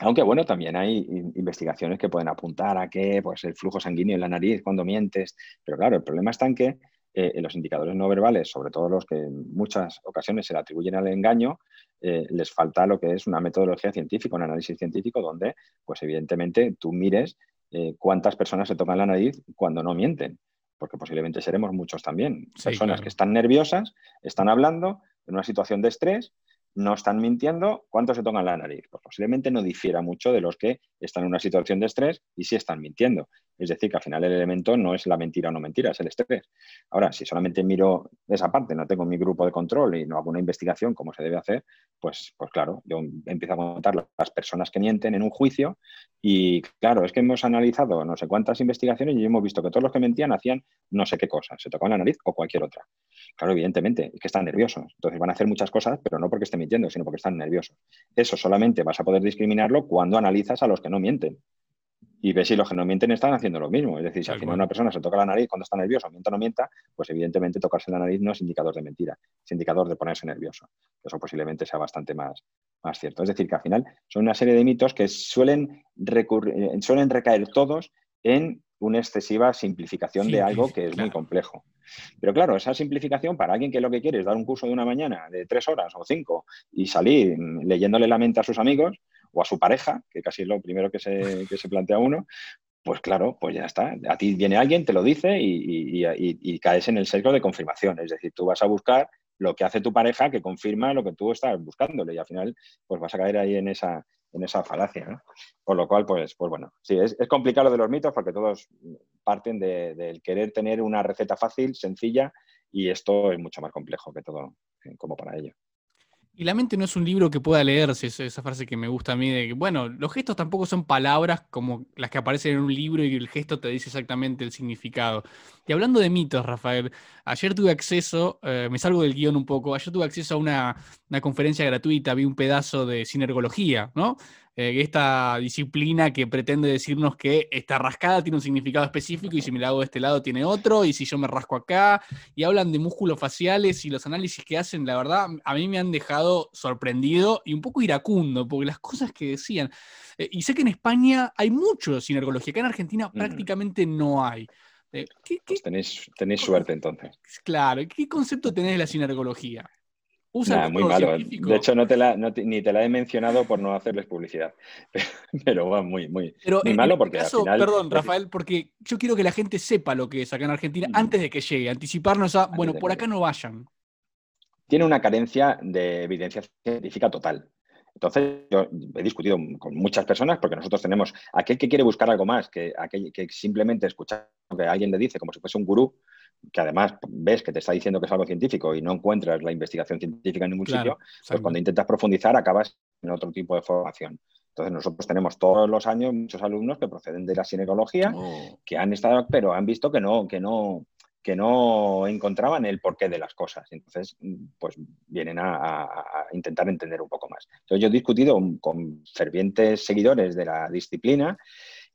Aunque bueno, también hay investigaciones que pueden apuntar a que pues, el flujo sanguíneo en la nariz cuando mientes, pero claro, el problema está en que eh, en los indicadores no verbales, sobre todo los que en muchas ocasiones se le atribuyen al engaño, eh, les falta lo que es una metodología científica, un análisis científico donde, pues evidentemente, tú mires eh, cuántas personas se tocan la nariz cuando no mienten, porque posiblemente seremos muchos también. personas que están nerviosas, están hablando en una situación de estrés no están mintiendo, ¿cuánto se tocan la nariz? Pues posiblemente no difiera mucho de los que están en una situación de estrés y sí están mintiendo. Es decir, que al final el elemento no es la mentira o no mentira, es el estrés. Ahora, si solamente miro esa parte, no tengo mi grupo de control y no hago una investigación como se debe hacer, pues, pues claro, yo empiezo a contar las personas que mienten en un juicio y claro, es que hemos analizado no sé cuántas investigaciones y hemos visto que todos los que mentían hacían no sé qué cosas, se tocaban la nariz o cualquier otra. Claro, evidentemente, es que están nerviosos. Entonces van a hacer muchas cosas, pero no porque estén mintiendo, sino porque están nerviosos. Eso solamente vas a poder discriminarlo cuando analizas a los que no mienten. Y ves si los que no mienten están haciendo lo mismo. Es decir, si al final una persona se toca la nariz cuando está nervioso, mienta o no mienta, pues evidentemente tocarse la nariz no es indicador de mentira, es indicador de ponerse nervioso. Eso posiblemente sea bastante más, más cierto. Es decir, que al final son una serie de mitos que suelen, eh, suelen recaer todos en una excesiva simplificación de algo que es muy complejo. Pero claro, esa simplificación para alguien que lo que quiere es dar un curso de una mañana de tres horas o cinco y salir leyéndole la mente a sus amigos, o a su pareja, que casi es lo primero que se, que se plantea uno, pues claro, pues ya está. A ti viene alguien, te lo dice y, caes en el sesgo de confirmación. Es decir, tú vas a buscar lo que hace tu pareja que confirma lo que tú estás buscándole y al final pues vas a caer ahí en esa, en esa falacia. ¿no? Con lo cual, pues, pues bueno, sí, es, complicado lo de los mitos porque todos parten del querer tener una receta fácil, sencilla y esto es mucho más complejo que todo eh, como para ello. Y la mente no es un libro que pueda leerse, esa frase que me gusta a mí de que, bueno, los gestos tampoco son palabras como las que aparecen en un libro y el gesto te dice exactamente el significado. Y hablando de mitos, Rafael, ayer tuve acceso, eh, me salgo del guion un poco, ayer tuve acceso a una, una conferencia gratuita, vi un pedazo de sinergología, ¿no? Eh, esta disciplina que pretende decirnos que esta rascada tiene un significado específico y si me la hago de este lado tiene otro, y si yo me rasco acá, y hablan de músculos faciales y los análisis que hacen, la verdad, a mí me han dejado sorprendido y un poco iracundo, porque las cosas que decían, eh, y sé que en España hay mucho sinergología, acá en Argentina mm. prácticamente no hay. Eh, pues tenéis, tenéis suerte entonces. Claro, ¿qué concepto tenés de la sinergología? Muy malo. De hecho, no te la, ni te la he mencionado por no hacerles publicidad. [laughs] Pero, va muy, muy, muy malo porque al final... Perdón, Rafael, porque yo quiero que la gente sepa lo que es acá en Argentina mm. antes de que llegue. Anticiparnos a, bueno, por acá no vayan. Tiene una carencia de evidencia científica total. Entonces, yo he discutido con muchas personas porque nosotros tenemos aquel que quiere buscar algo más, que aquel que simplemente escuchar lo que alguien le dice como si fuese un gurú, que además ves que te está diciendo que es algo científico y no encuentras la investigación científica en ningún sitio, pues cuando intentas profundizar acabas en otro tipo de formación. Entonces nosotros tenemos todos los años muchos alumnos que proceden de la sinergología, oh. que han estado, pero han visto que no, que no, que no encontraban el porqué de las cosas. Entonces, pues vienen a, intentar entender un poco más. Entonces yo he discutido con fervientes seguidores de la disciplina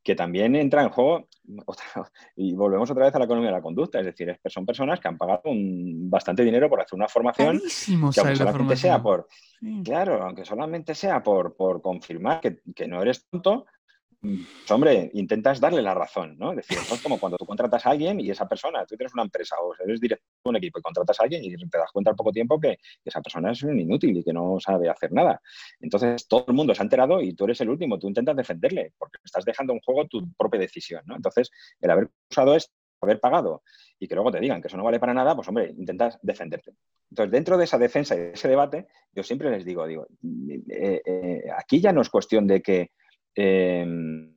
que también entra en juego, [laughs] y volvemos otra vez a la economía de la conducta, es decir, son personas que han pagado bastante dinero por hacer una formación que aunque solamente sea por, claro, aunque solamente sea por, por confirmar que, que, no eres tonto, hombre, intentas darle la razón, ¿no? Es decir, es como cuando tú contratas a alguien y esa persona, tú tienes una empresa o eres director de un equipo y contratas a alguien y te das cuenta al poco tiempo que esa persona es un inútil y que no sabe hacer nada. Entonces, todo el mundo se ha enterado y tú eres el último, tú intentas defenderle porque estás dejando en juego tu propia decisión, ¿no? Entonces, el haber usado esto, haber pagado y que luego te digan que eso no vale para nada, pues hombre, intentas defenderte. Entonces, dentro de esa defensa y de ese debate, yo siempre les digo, digo, eh, eh, aquí ya no es cuestión de que Em,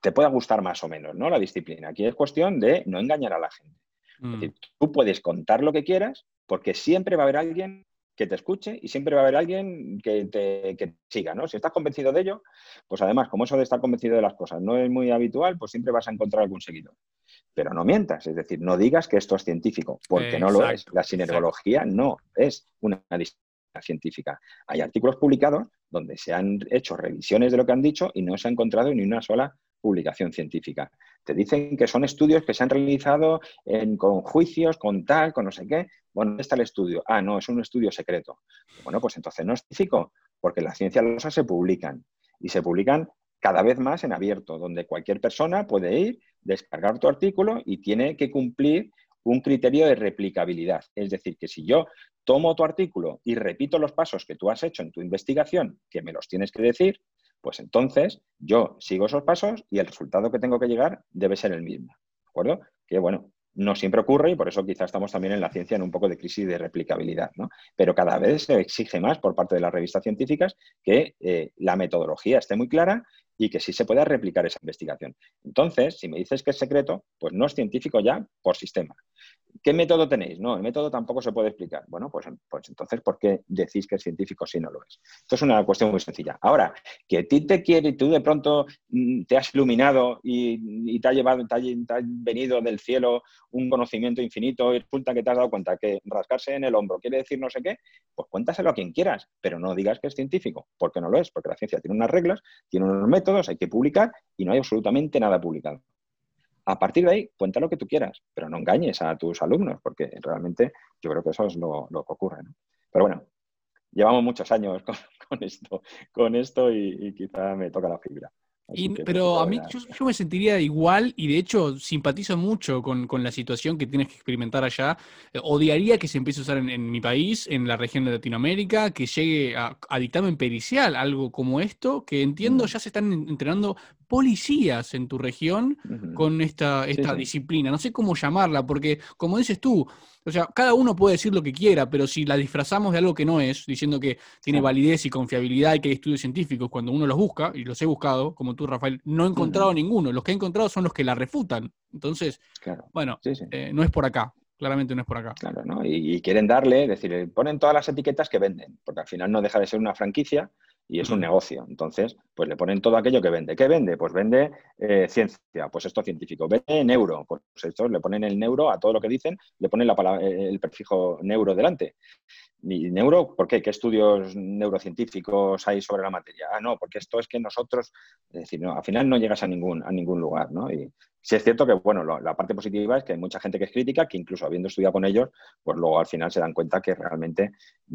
te pueda gustar más o menos, ¿no? La disciplina. Aquí es cuestión de no engañar a la gente. Mm. tú puedes contar lo que quieras porque siempre va a haber alguien que te escuche y siempre va a haber alguien que te, siga, ¿no? Si estás convencido de ello, pues además, como eso de estar convencido de las cosas no es muy habitual, pues siempre vas a encontrar algún seguidor. Pero no mientas, es decir, no digas que esto es científico, porque no lo es. La sinergología no es una disciplina científica. Hay artículos publicados donde se han hecho revisiones de lo que han dicho y no se ha encontrado ni una sola publicación científica. Te dicen que son estudios que se han realizado con juicios, con tal, con no sé qué. Bueno, ¿dónde está el estudio? Ah, no, es un estudio secreto. Bueno, pues entonces no es científico, porque las ciencias cosas se publican y se publican cada vez más en abierto, donde cualquier persona puede ir, descargar tu artículo y tiene que cumplir un criterio de replicabilidad. Es decir, que si yo tomo tu artículo y repito los pasos que tú has hecho en tu investigación, que me los tienes que decir, pues entonces yo sigo esos pasos y el resultado que tengo que llegar debe ser el mismo. ¿De acuerdo? Que bueno, no siempre ocurre y por eso quizás estamos también en la ciencia en un poco de crisis de replicabilidad, ¿no? Pero cada vez se exige más por parte de las revistas científicas que eh, la metodología esté muy clara y que sí se pueda replicar esa investigación. Entonces, si me dices que es secreto, pues no es científico ya por sistema. ¿Qué método tenéis? No, el método tampoco se puede explicar. Bueno, pues, pues entonces, ¿por qué decís que es científico si no lo es? Esto es una cuestión muy sencilla. Ahora, que a ti te quiere y tú de pronto mm, te has iluminado y, te ha llevado, te ha, venido del cielo un conocimiento infinito y resulta que te has dado cuenta que rascarse en el hombro quiere decir no sé qué, pues cuéntaselo a quien quieras, pero no digas que es científico, porque no lo es, porque la ciencia tiene unas reglas, tiene unos métodos, hay que publicar y no hay absolutamente nada publicado. A partir de ahí, cuenta lo que tú quieras, pero no engañes a tus alumnos, porque realmente yo creo que eso es lo, que ocurre. Pero bueno, llevamos muchos años [laughs] con, esto, con esto y, quizá me toca la fibra. Pero a mí yo, me sentiría igual y de hecho simpatizo mucho con, la situación que tienes que experimentar allá. Eh, odiaría que se empiece a usar en, mi país, en la región de Latinoamérica, que llegue a, a dictamen pericial algo como esto, que entiendo mm. ya se están entrenando policías en tu región con esta, esta disciplina. No sé cómo llamarla, porque como dices tú, o sea, cada uno puede decir lo que quiera, pero si la disfrazamos de algo que no es, diciendo que tiene validez y confiabilidad y que hay estudios científicos, cuando uno los busca, y los he buscado, como tú, Rafael, no he encontrado ninguno. Los que he encontrado son los que la refutan. Entonces, bueno, eh, no es por acá. Claramente no es por acá. Claro, ¿no? Y, y, quieren darle, es decir, ponen todas las etiquetas que venden, porque al final no deja de ser una franquicia y es un negocio. Entonces, pues le ponen todo aquello que vende. ¿Qué vende? Pues vende eh, ciencia, pues esto científico. Vende neuro, pues esto le ponen el neuro a todo lo que dicen, le ponen la palabra, el prefijo neuro delante. ¿Y neuro? ¿Por qué? ¿Qué estudios neurocientíficos hay sobre la materia? Ah, no, porque esto es que nosotros, es decir, no, al final no llegas a ningún, a ningún lugar, ¿no? Y sí es cierto que, bueno, la parte positiva es que hay mucha gente que es crítica, que incluso habiendo estudiado con ellos, pues luego al final se dan cuenta que realmente,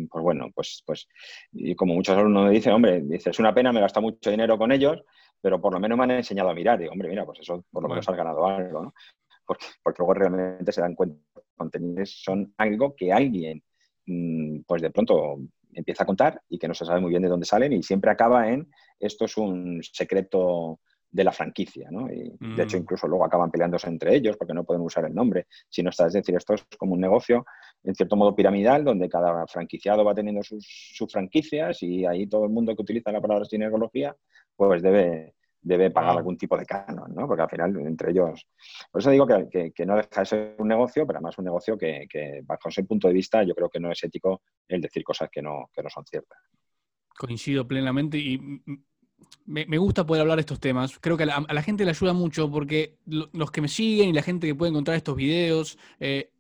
pues bueno, pues, pues, y como muchos alumnos me dicen, hombre, dice, es una pena, me gasta mucho dinero con ellos, pero por lo menos me han enseñado a mirar. Y, hombre, mira, pues eso por lo menos has ganado algo, ¿no? Porque, porque luego realmente se dan cuenta que los contenidos son algo que alguien Mm, pues de pronto empieza a contar y que no se sabe muy bien de dónde salen y siempre acaba en esto es un secreto de la franquicia, ¿no? Y de hecho, mm. incluso luego acaban peleándose entre ellos porque no pueden usar el nombre. Si no está, es decir, esto es como un negocio, en cierto modo piramidal, donde cada franquiciado va teniendo sus, sus franquicias y ahí todo el mundo que utiliza la palabra sinergología, pues debe, debe pagar algún tipo de canon, ¿no? Porque al final, entre ellos. Por eso digo que, no deja de ser un negocio, pero además un negocio que, bajo ese punto de vista, yo creo que no es ético el decir cosas que no, que no son ciertas. Coincido plenamente y me, gusta poder hablar de estos temas. Creo que a la, gente le ayuda mucho porque los que me siguen y la gente que puede encontrar estos videos eh,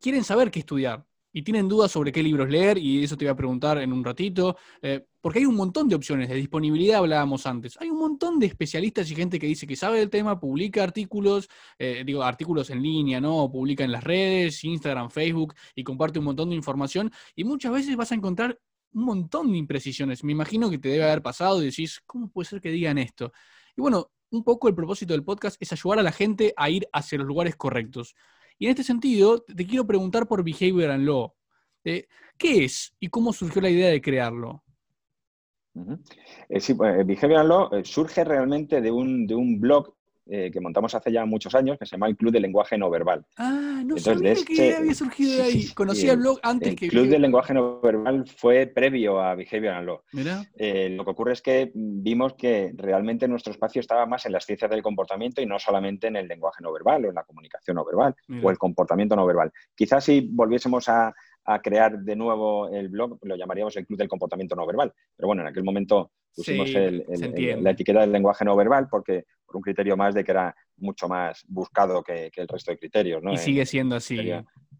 quieren saber qué estudiar y tienen dudas sobre qué libros leer, y eso te voy a preguntar en un ratito, eh, porque hay un montón de opciones, de disponibilidad hablábamos antes. Hay un montón de especialistas y gente que dice que sabe del tema, publica artículos, eh, digo, artículos en línea, ¿no? publica en las redes, Instagram, Facebook, y comparte un montón de información, y muchas veces vas a encontrar un montón de imprecisiones. Me imagino que te debe haber pasado y decís, ¿cómo puede ser que digan esto? Y bueno, un poco el propósito del podcast es ayudar a la gente a ir hacia los lugares correctos. Y en este sentido, te quiero preguntar por Behavior and Law. Eh, ¿Qué es y cómo surgió la idea de crearlo? Eh, sí, pues, Behavior and Law eh, surge realmente de un, de un blog eh, que montamos hace ya muchos años, que se llama el Club de Lenguaje No Verbal. Ah, no sabía que había surgido de ahí. Conocía el blog antes que... El Club de Lenguaje No Verbal fue previo a Behavior and Law. Eh, lo que ocurre es que vimos que realmente nuestro espacio estaba más en las ciencias del comportamiento y no solamente en el lenguaje no verbal o en la comunicación no verbal o el comportamiento no verbal. Quizás si volviésemos a, a crear de nuevo el blog, lo llamaríamos el Club del Comportamiento No Verbal. Pero bueno, en aquel momento pusimos la etiqueta del lenguaje no verbal porque por un criterio más de que era mucho más buscado que, el resto de criterios. ¿no? Y sigue siendo así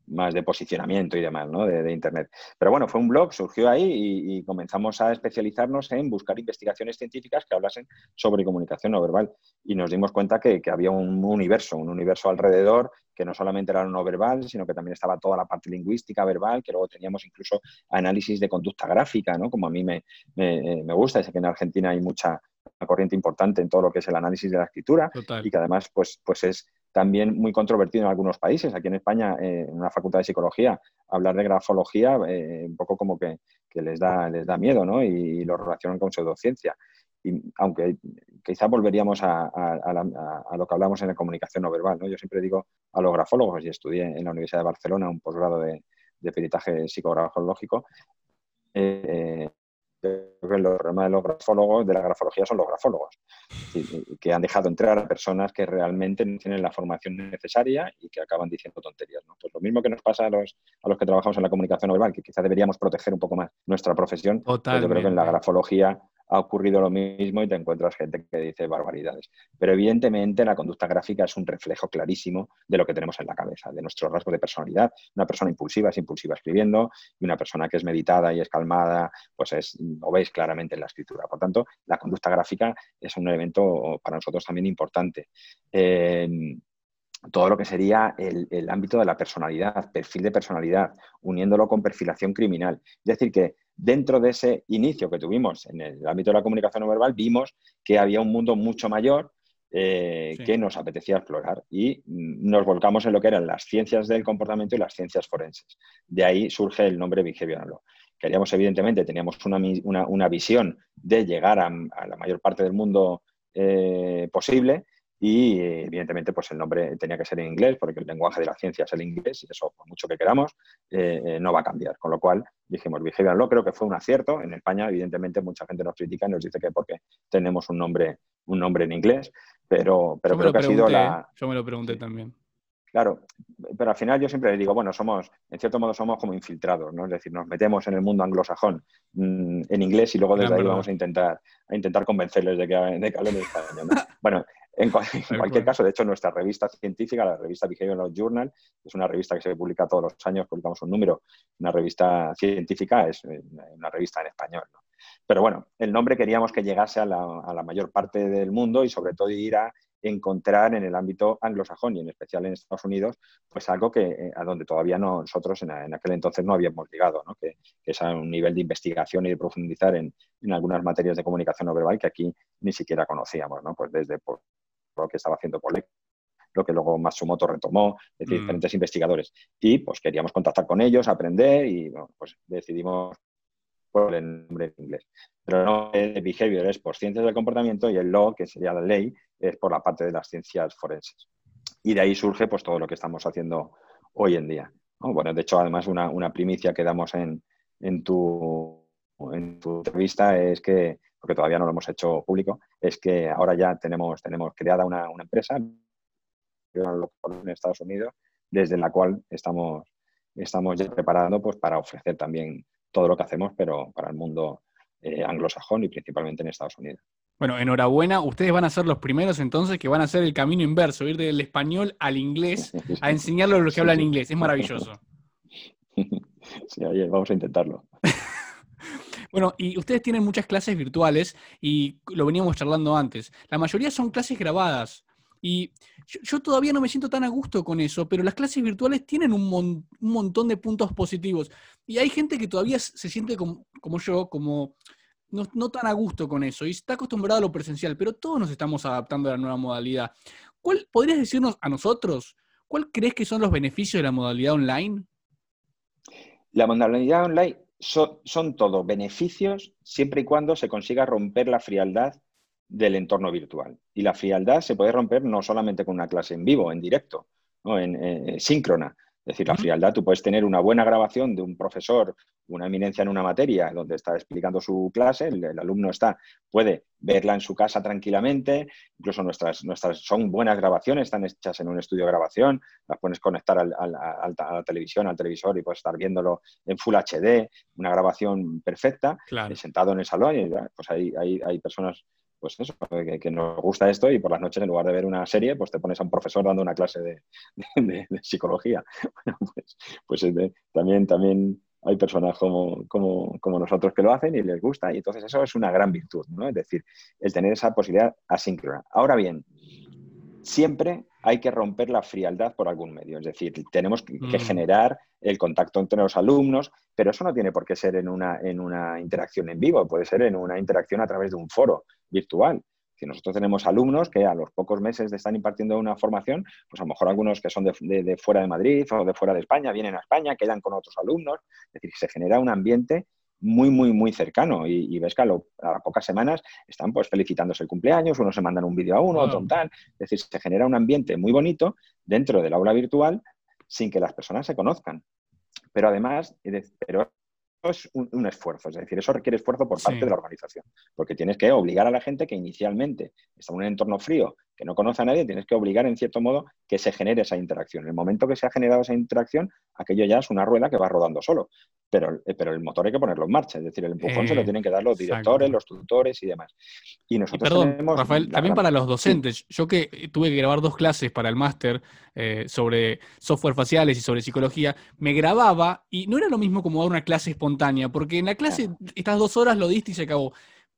más de posicionamiento y demás, ¿no? De, Internet. Pero bueno, fue un blog, surgió ahí y, comenzamos a especializarnos en buscar investigaciones científicas que hablasen sobre comunicación no verbal. Y nos dimos cuenta que, había un universo, un universo alrededor que no solamente era lo no verbal, sino que también estaba toda la parte lingüística verbal, que luego teníamos incluso análisis de conducta gráfica, ¿no? Como a mí me, me, me gusta, es que en Argentina hay mucha corriente importante en todo lo que es el análisis de la escritura y que además pues, pues es también muy controvertido en algunos países. Aquí en España, eh, en una facultad de psicología, hablar de grafología eh, un poco como que, les, da, les da miedo ¿no? y, lo relacionan con pseudociencia. Y aunque quizá volveríamos a, lo que hablamos en la comunicación no verbal. ¿no? Yo siempre digo a los grafólogos, y estudié en la Universidad de Barcelona un posgrado de, peritaje psicografológico, eh, que el problema de los grafólogos, de la grafología, son los grafólogos, que han dejado entrar a personas que realmente no tienen la formación necesaria y que acaban diciendo tonterías. Pues lo mismo que nos pasa a los, a los que trabajamos en la comunicación verbal, que quizás deberíamos proteger un poco más nuestra profesión, pues yo creo que en la grafología ha ocurrido lo mismo y te encuentras gente que dice barbaridades. Pero evidentemente la conducta gráfica es un reflejo clarísimo de lo que tenemos en la cabeza, de nuestro rasgo de personalidad. Una persona impulsiva es impulsiva escribiendo y una persona que es meditada y es calmada, pues es, lo veis claramente en la escritura. Por tanto, la conducta gráfica es un elemento para nosotros también importante. todo lo que sería el, el, ámbito de la personalidad, perfil de personalidad, uniéndolo con perfilación criminal. Es decir, que dentro de ese inicio que tuvimos en el ámbito de la comunicación no verbal, vimos que había un mundo mucho mayor eh, que nos apetecía explorar y nos volcamos en lo que eran las ciencias del comportamiento y las ciencias forenses. De ahí surge el nombre Behavioral Law. Queríamos, evidentemente, teníamos una, visión de llegar a, la mayor parte del mundo eh, posible y evidentemente pues el nombre tenía que ser en inglés porque el lenguaje de la ciencia es el inglés y eso por mucho que queramos eh, eh, no va a cambiar. Con lo cual dijimos Behavioral Law, creo que fue un acierto. En España evidentemente mucha gente nos critica y nos dice que porque tenemos un nombre, un nombre en inglés, pero, pero creo que ha sido la... Yo me lo pregunté también. Claro, pero al final yo siempre le digo, bueno, somos, en cierto modo somos como infiltrados, ¿no? Es decir, nos metemos en el mundo anglosajón mm, en inglés y luego desde ahí vamos a intentar, a intentar convencerles de que, de que hablen español. [laughs] Bueno, en, cualquier caso, de hecho, nuestra revista científica, la revista Behavioral Journal, es una revista que se publica todos los años, publicamos un número, una revista científica, es eh, una revista en español. Pero bueno, el nombre queríamos que llegase a la, a la mayor parte del mundo y sobre todo ir a encontrar en el ámbito anglosajón y en especial en Estados Unidos, pues algo que eh, a donde todavía nosotros en, aquel entonces no habíamos llegado, ¿no? que, es a un nivel de investigación y de profundizar en, algunas materias de comunicación no verbal que aquí ni siquiera conocíamos, ¿no? pues desde lo que estaba haciendo Polek, lo que luego Matsumoto retomó, es decir, mm. diferentes investigadores. Y pues queríamos contactar con ellos, aprender y pues decidimos por el nombre en inglés. Pero no el behavior es por ciencias del comportamiento y el law, que sería la ley, es por la parte de las ciencias forenses. Y de ahí surge pues todo lo que estamos haciendo hoy en día. Bueno, de hecho, además, una, primicia que damos en, tu, en tu entrevista es que, porque todavía no lo hemos hecho público, es que ahora ya tenemos, tenemos creada una, una empresa en Estados Unidos, desde la cual estamos, estamos ya preparando pues, para ofrecer también todo lo que hacemos, pero para el mundo eh, anglosajón y principalmente en Estados Unidos. Bueno, enhorabuena. Ustedes van a ser los primeros entonces que van a hacer el camino inverso, ir del español al inglés, [laughs] a enseñarlo a los que hablan inglés. Es maravilloso. [laughs] Sí, oye, vamos a intentarlo. [laughs] Bueno, y ustedes tienen muchas clases virtuales y lo veníamos charlando antes. La mayoría son clases grabadas. Y yo, todavía no me siento tan a gusto con eso, pero las clases virtuales tienen un, montón de puntos positivos. Y hay gente que todavía se siente como, yo, como no, tan a gusto con eso y está acostumbrado a lo presencial, pero todos nos estamos adaptando a la nueva modalidad. ¿Cuál podrías decirnos a nosotros? ¿Cuál crees que son los beneficios de la modalidad online? La modalidad online son, son todo beneficios siempre y cuando se consiga romper la frialdad del entorno virtual. Y la frialdad se puede romper no solamente con una clase en vivo, en directo, ¿no? en, eh, síncrona. Es decir, la frialdad, tú puedes tener una buena grabación de un profesor, una eminencia en una materia donde está explicando su clase, el, alumno está, puede verla en su casa tranquilamente, incluso nuestras, nuestras son buenas grabaciones, están hechas en un estudio de grabación, las puedes conectar al, a la televisión, al televisor y puedes estar viéndolo en Full HD, una grabación perfecta, sentado en el salón, y pues hay, hay, hay personas pues eso, que, nos gusta esto y por las noches en lugar de ver una serie, pues te pones a un profesor dando una clase de, psicología. [laughs] Bueno, pues, pues también, también hay personas como, como, nosotros que lo hacen y les gusta y entonces eso es una gran virtud, ¿no? Es decir, el tener esa posibilidad asíncrona. Ahora bien, siempre hay que romper la frialdad por algún medio. Es decir, tenemos que, mm. generar el contacto entre los alumnos, pero eso no tiene por qué ser en una, en una interacción en vivo, puede ser en una interacción a través de un foro virtual. Si nosotros tenemos alumnos que a los pocos meses de estar impartiendo una formación, pues a lo mejor algunos que son de, fuera de Madrid o de fuera de España vienen a España, quedan con otros alumnos, es decir, se genera un ambiente muy, muy, muy cercano. Y, ves que a, las pocas semanas están pues felicitándose el cumpleaños, unos se mandan un vídeo a uno, otro tal. Es decir, se genera un ambiente muy bonito dentro del aula virtual sin que las personas se conozcan. Pero además, pero es un, esfuerzo, es decir, eso requiere esfuerzo por parte de la organización, porque tienes que obligar a la gente que inicialmente está en un entorno frío, que no conoce a nadie, tienes que obligar en cierto modo que se genere esa interacción. En el momento que se ha generado esa interacción, aquello ya es una rueda que va rodando solo, pero, eh, pero el motor hay que ponerlo en marcha, es decir, el empujón se lo eh, tienen que dar los directores, los tutores y demás. Y nosotros perdón, Rafael, también para los docentes, yo que tuve que grabar dos clases para el máster eh, sobre software faciales y sobre psicología, me grababa y no era lo mismo como dar una clase espontánea, porque en la clase estas dos horas lo diste y se acabó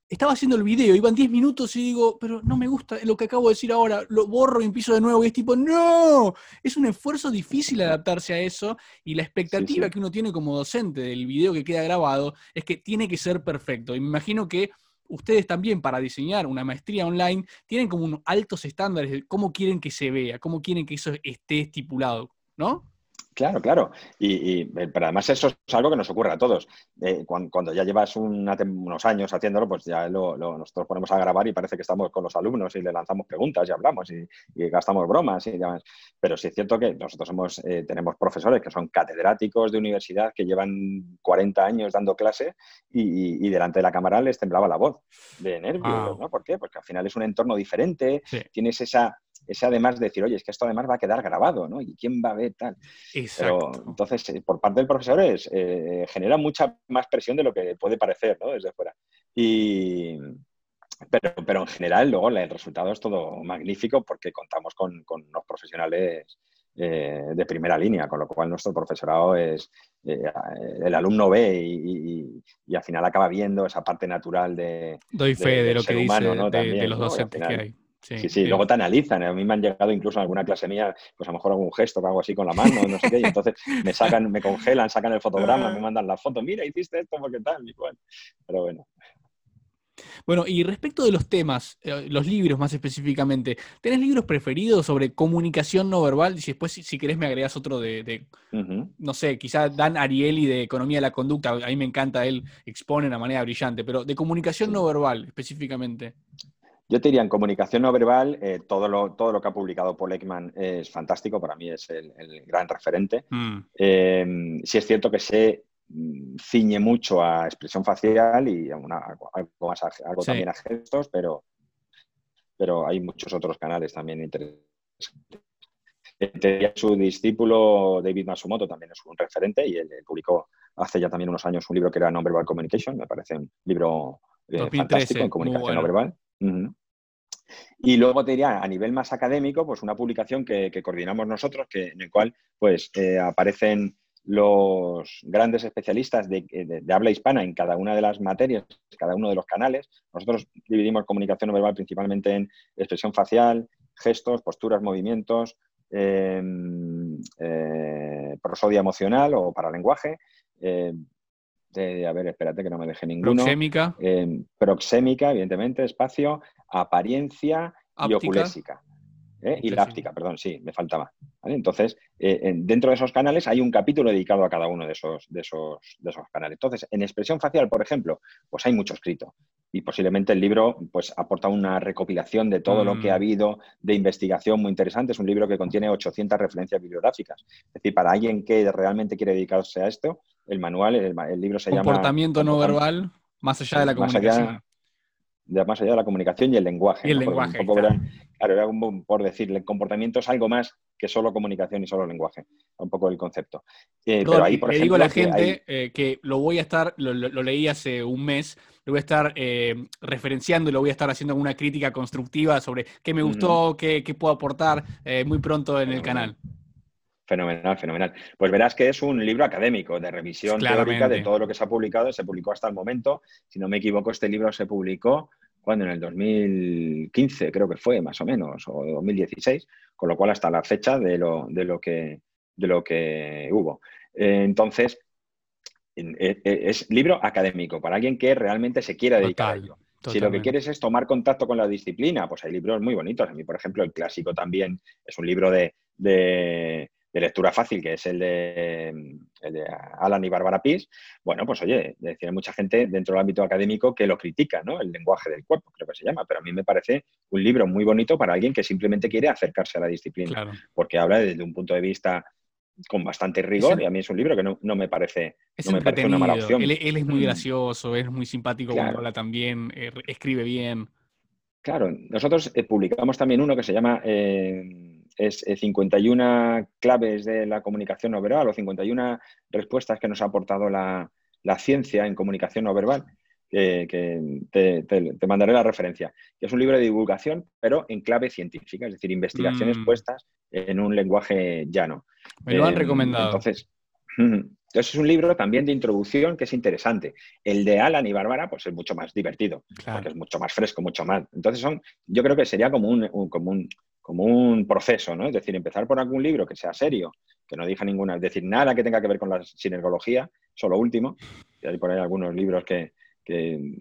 estaba haciendo el video, iban 10 minutos y digo, pero no me gusta lo que acabo de decir ahora, lo borro y empiezo de nuevo. Y es tipo, no, es un esfuerzo difícil adaptarse a eso y la expectativa que uno tiene como docente del video que queda grabado es que tiene que ser perfecto. Y me imagino que ustedes también para diseñar una maestría online tienen como unos altos estándares de cómo quieren que se vea, cómo quieren que eso esté estipulado, ¿no? Claro, claro. Y, eh, pero además eso es algo que nos ocurre a todos. Eh, cuando, ya llevas unos años haciéndolo, pues ya lo, nosotros ponemos a grabar y parece que estamos con los alumnos y le lanzamos preguntas y hablamos y, gastamos bromas y demás. Pero sí es cierto que nosotros somos, eh, tenemos profesores que son catedráticos de universidad que llevan 40 años dando clase y, delante de la cámara les temblaba la voz de nervios, ¿no? ¿Por qué? Porque al final es un entorno diferente, tienes esa ese además de decir, oye, es que esto además va a quedar grabado, ¿no? ¿Y quién va a ver tal? Pero entonces, eh, por parte del profesor es, eh, genera mucha más presión de lo que puede parecer, ¿no? Desde fuera. Y, pero, pero en general, luego el resultado es todo magnífico porque contamos con, con unos profesionales eh, de primera línea, con lo cual nuestro profesorado es, el alumno ve y, y, al final acaba viendo esa parte natural de... Doy fe de, lo que dice de, los docentes que hay. Sí, sí, luego te analizan. A mí me han llegado incluso en alguna clase mía, pues a lo mejor algún gesto o algo así con la mano, no sé qué, y entonces me sacan, me congelan, sacan el fotograma, me mandan la foto, mira, hiciste esto porque tal, bueno. Pero bueno. Bueno, y respecto de los temas, eh, los libros más específicamente, ¿tenés libros preferidos sobre comunicación no verbal? Y si después, si, querés, me agregas otro de, no sé, quizá Dan Ariely de Economía de la Conducta, a mí me encanta, él expone de una manera brillante, pero de comunicación no verbal específicamente. Yo te diría, en comunicación no verbal, eh, todo, lo, todo lo que ha publicado Paul Ekman es fantástico, para mí es el, gran referente. Mm. Eh, sí es cierto que se mm, ciñe mucho a expresión facial y a algo, más algo también a gestos, pero, pero hay muchos otros canales también interesantes. Su discípulo David Masumoto también es un referente y él, publicó hace ya también unos años un libro que era Non-Verbal Communication, me parece un libro eh, fantástico en comunicación no verbal. Y luego te diría, a nivel más académico, pues una publicación que, coordinamos nosotros, que, en el cual pues, eh, aparecen los grandes especialistas de, habla hispana en cada una de las materias, cada uno de los canales. Nosotros dividimos comunicación verbal principalmente en expresión facial, gestos, posturas, movimientos, em, eh, prosodia emocional o paralenguaje, eh, a ver, espérate que no me deje ninguno. Proxémica. Eh, proxémica, evidentemente, espacio, apariencia y oculésica. ¿Eh? Y láptica, perdón, sí, me faltaba. Entonces, eh, dentro de esos canales hay un capítulo dedicado a cada uno de esos, de, esos, de esos canales. Entonces, en expresión facial, por ejemplo, pues hay mucho escrito. Y posiblemente el libro pues, aporta una recopilación de todo lo que ha mm. habido de investigación muy interesante. Es un libro que contiene 800 referencias bibliográficas. Es decir, para alguien que realmente quiere dedicarse a esto, el manual, el, libro se llama... Comportamiento no verbal, más allá de la comunicación. Más allá de la comunicación y el lenguaje. Y el lenguaje. claro. era por decir, el comportamiento es algo más que solo comunicación y solo lenguaje. Un poco el concepto. Eh, pero ahí, por le digo a la gente eh, que lo voy a estar, lo, leí hace un mes, lo voy a estar eh, referenciando y lo voy a estar haciendo una crítica constructiva sobre qué me gustó, qué, qué, puedo aportar muy pronto en el canal. Fenomenal, fenomenal. Pues verás que es un libro académico de revisión teórica de todo lo que se ha publicado. Se publicó hasta el momento. Si no me equivoco, este libro se publicó cuando en el 2015, creo que fue más o menos, o 2016, con lo cual hasta la fecha de lo, de lo, que, de lo que hubo. Eh, entonces, eh, eh, es libro académico para alguien que realmente se quiera dedicar a ello. Si lo que quieres es tomar contacto con la disciplina, pues hay libros muy bonitos. A mí, por ejemplo, el clásico también es un libro de, de lectura fácil, que es el de, Alan y Bárbara Pease, bueno, pues oye, tiene mucha gente dentro del ámbito académico que lo critica, ¿no? El lenguaje del cuerpo, creo que se llama, pero a mí me parece un libro muy bonito para alguien que simplemente quiere acercarse a la disciplina, porque habla desde un punto de vista con bastante rigor y a mí es un libro que no, me parece, no me una mala opción. Él, es muy mm. gracioso, es muy simpático cuando habla también, eh, escribe bien. Claro, nosotros eh, publicamos también uno que se llama eh, es, 51 claves de la comunicación no verbal o 51 respuestas que nos ha aportado la, la ciencia en comunicación no verbal que, te, mandaré la referencia, es un libro de divulgación, pero en clave científica, es decir, investigaciones mm. puestas en un lenguaje llano. Me lo han em, recomendado. Entonces, [laughs] entonces, es un libro también de introducción que es interesante. El de Alan y Bárbara, pues es mucho más divertido, porque es mucho más fresco, mucho más. Entonces, son, yo creo que sería como un, como un, como un proceso, ¿no? Es decir, empezar por algún libro que sea serio, que no diga ninguna, es decir, nada que tenga que ver con la sinergología, solo último. Y hay por ahí algunos libros que, que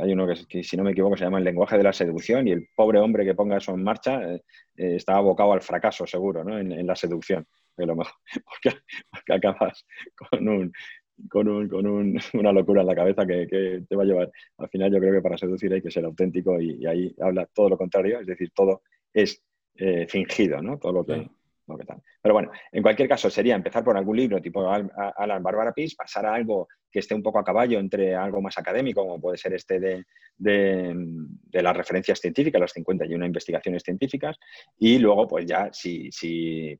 hay uno que, si no me equivoco, se llama El lenguaje de la seducción y el pobre hombre que ponga eso en marcha eh, eh, está abocado al fracaso seguro ¿no? en, la seducción. Lo mejor, [laughs] porque, acabas con, un, con, un, con un, [laughs] una locura en la cabeza que, te va a llevar. Al final yo creo que para seducir hay que ser auténtico y, ahí habla todo lo contrario, es decir, todo es eh, fingido, ¿no? Todo lo que, pero bueno, en cualquier caso sería empezar por algún libro tipo Alan Barbara Peace, pasar a algo que esté un poco a caballo entre algo más académico, como puede ser este de, de, las referencias científicas, las 51 investigaciones científicas, y luego pues ya si, si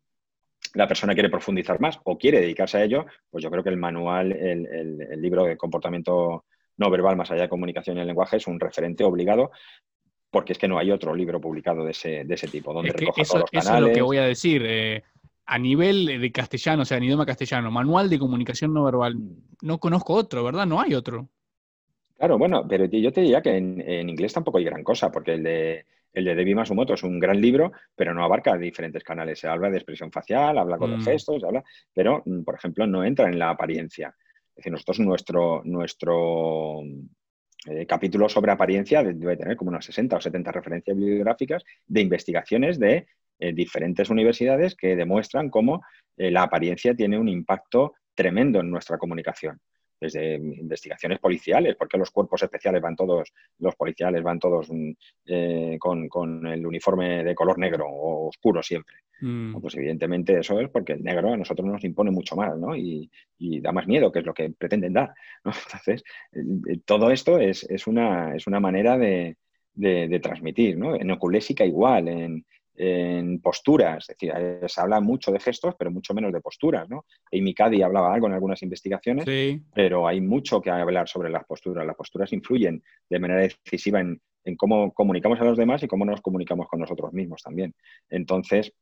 la persona quiere profundizar más o quiere dedicarse a ello, pues yo creo que el manual, el, el, libro de comportamiento no verbal más allá de comunicación y el lenguaje es un referente obligado porque es que no hay otro libro publicado de ese, de ese tipo, donde recoja eso, todos los canales. Eso es lo que voy a decir. Eh, a nivel de castellano, o sea, en idioma castellano, manual de comunicación no verbal, no conozco otro, ¿verdad? No hay otro. Claro, bueno, pero yo te diría que en, inglés tampoco hay gran cosa, porque el de, el de Debbie Masumoto es un gran libro, pero no abarca diferentes canales. Se habla de expresión facial, habla con los mm. gestos, habla, pero, mm, por ejemplo, no entra en la apariencia. Es decir, nosotros nuestro, nuestro eh, capítulo sobre apariencia debe tener como unas 60 o 70 referencias bibliográficas de investigaciones de eh, diferentes universidades que demuestran cómo eh, la apariencia tiene un impacto tremendo en nuestra comunicación desde investigaciones policiales, porque los cuerpos especiales van todos, los policiales van todos mm, eh, con, el uniforme de color negro o oscuro siempre. Mm. Pues evidentemente eso es porque el negro a nosotros nos impone mucho más, ¿no? Y, da más miedo, que es lo que pretenden dar. [laughs] Entonces, todo esto es, una, es una manera de, de, transmitir, ¿no? En oculésica igual, en, en posturas, es decir, eh, se habla mucho de gestos, pero mucho menos de posturas, ¿no? Amy Cady hablaba algo en algunas investigaciones, pero hay mucho que hablar sobre las posturas. Las posturas influyen de manera decisiva en, cómo comunicamos a los demás y cómo nos comunicamos con nosotros mismos también. Entonces,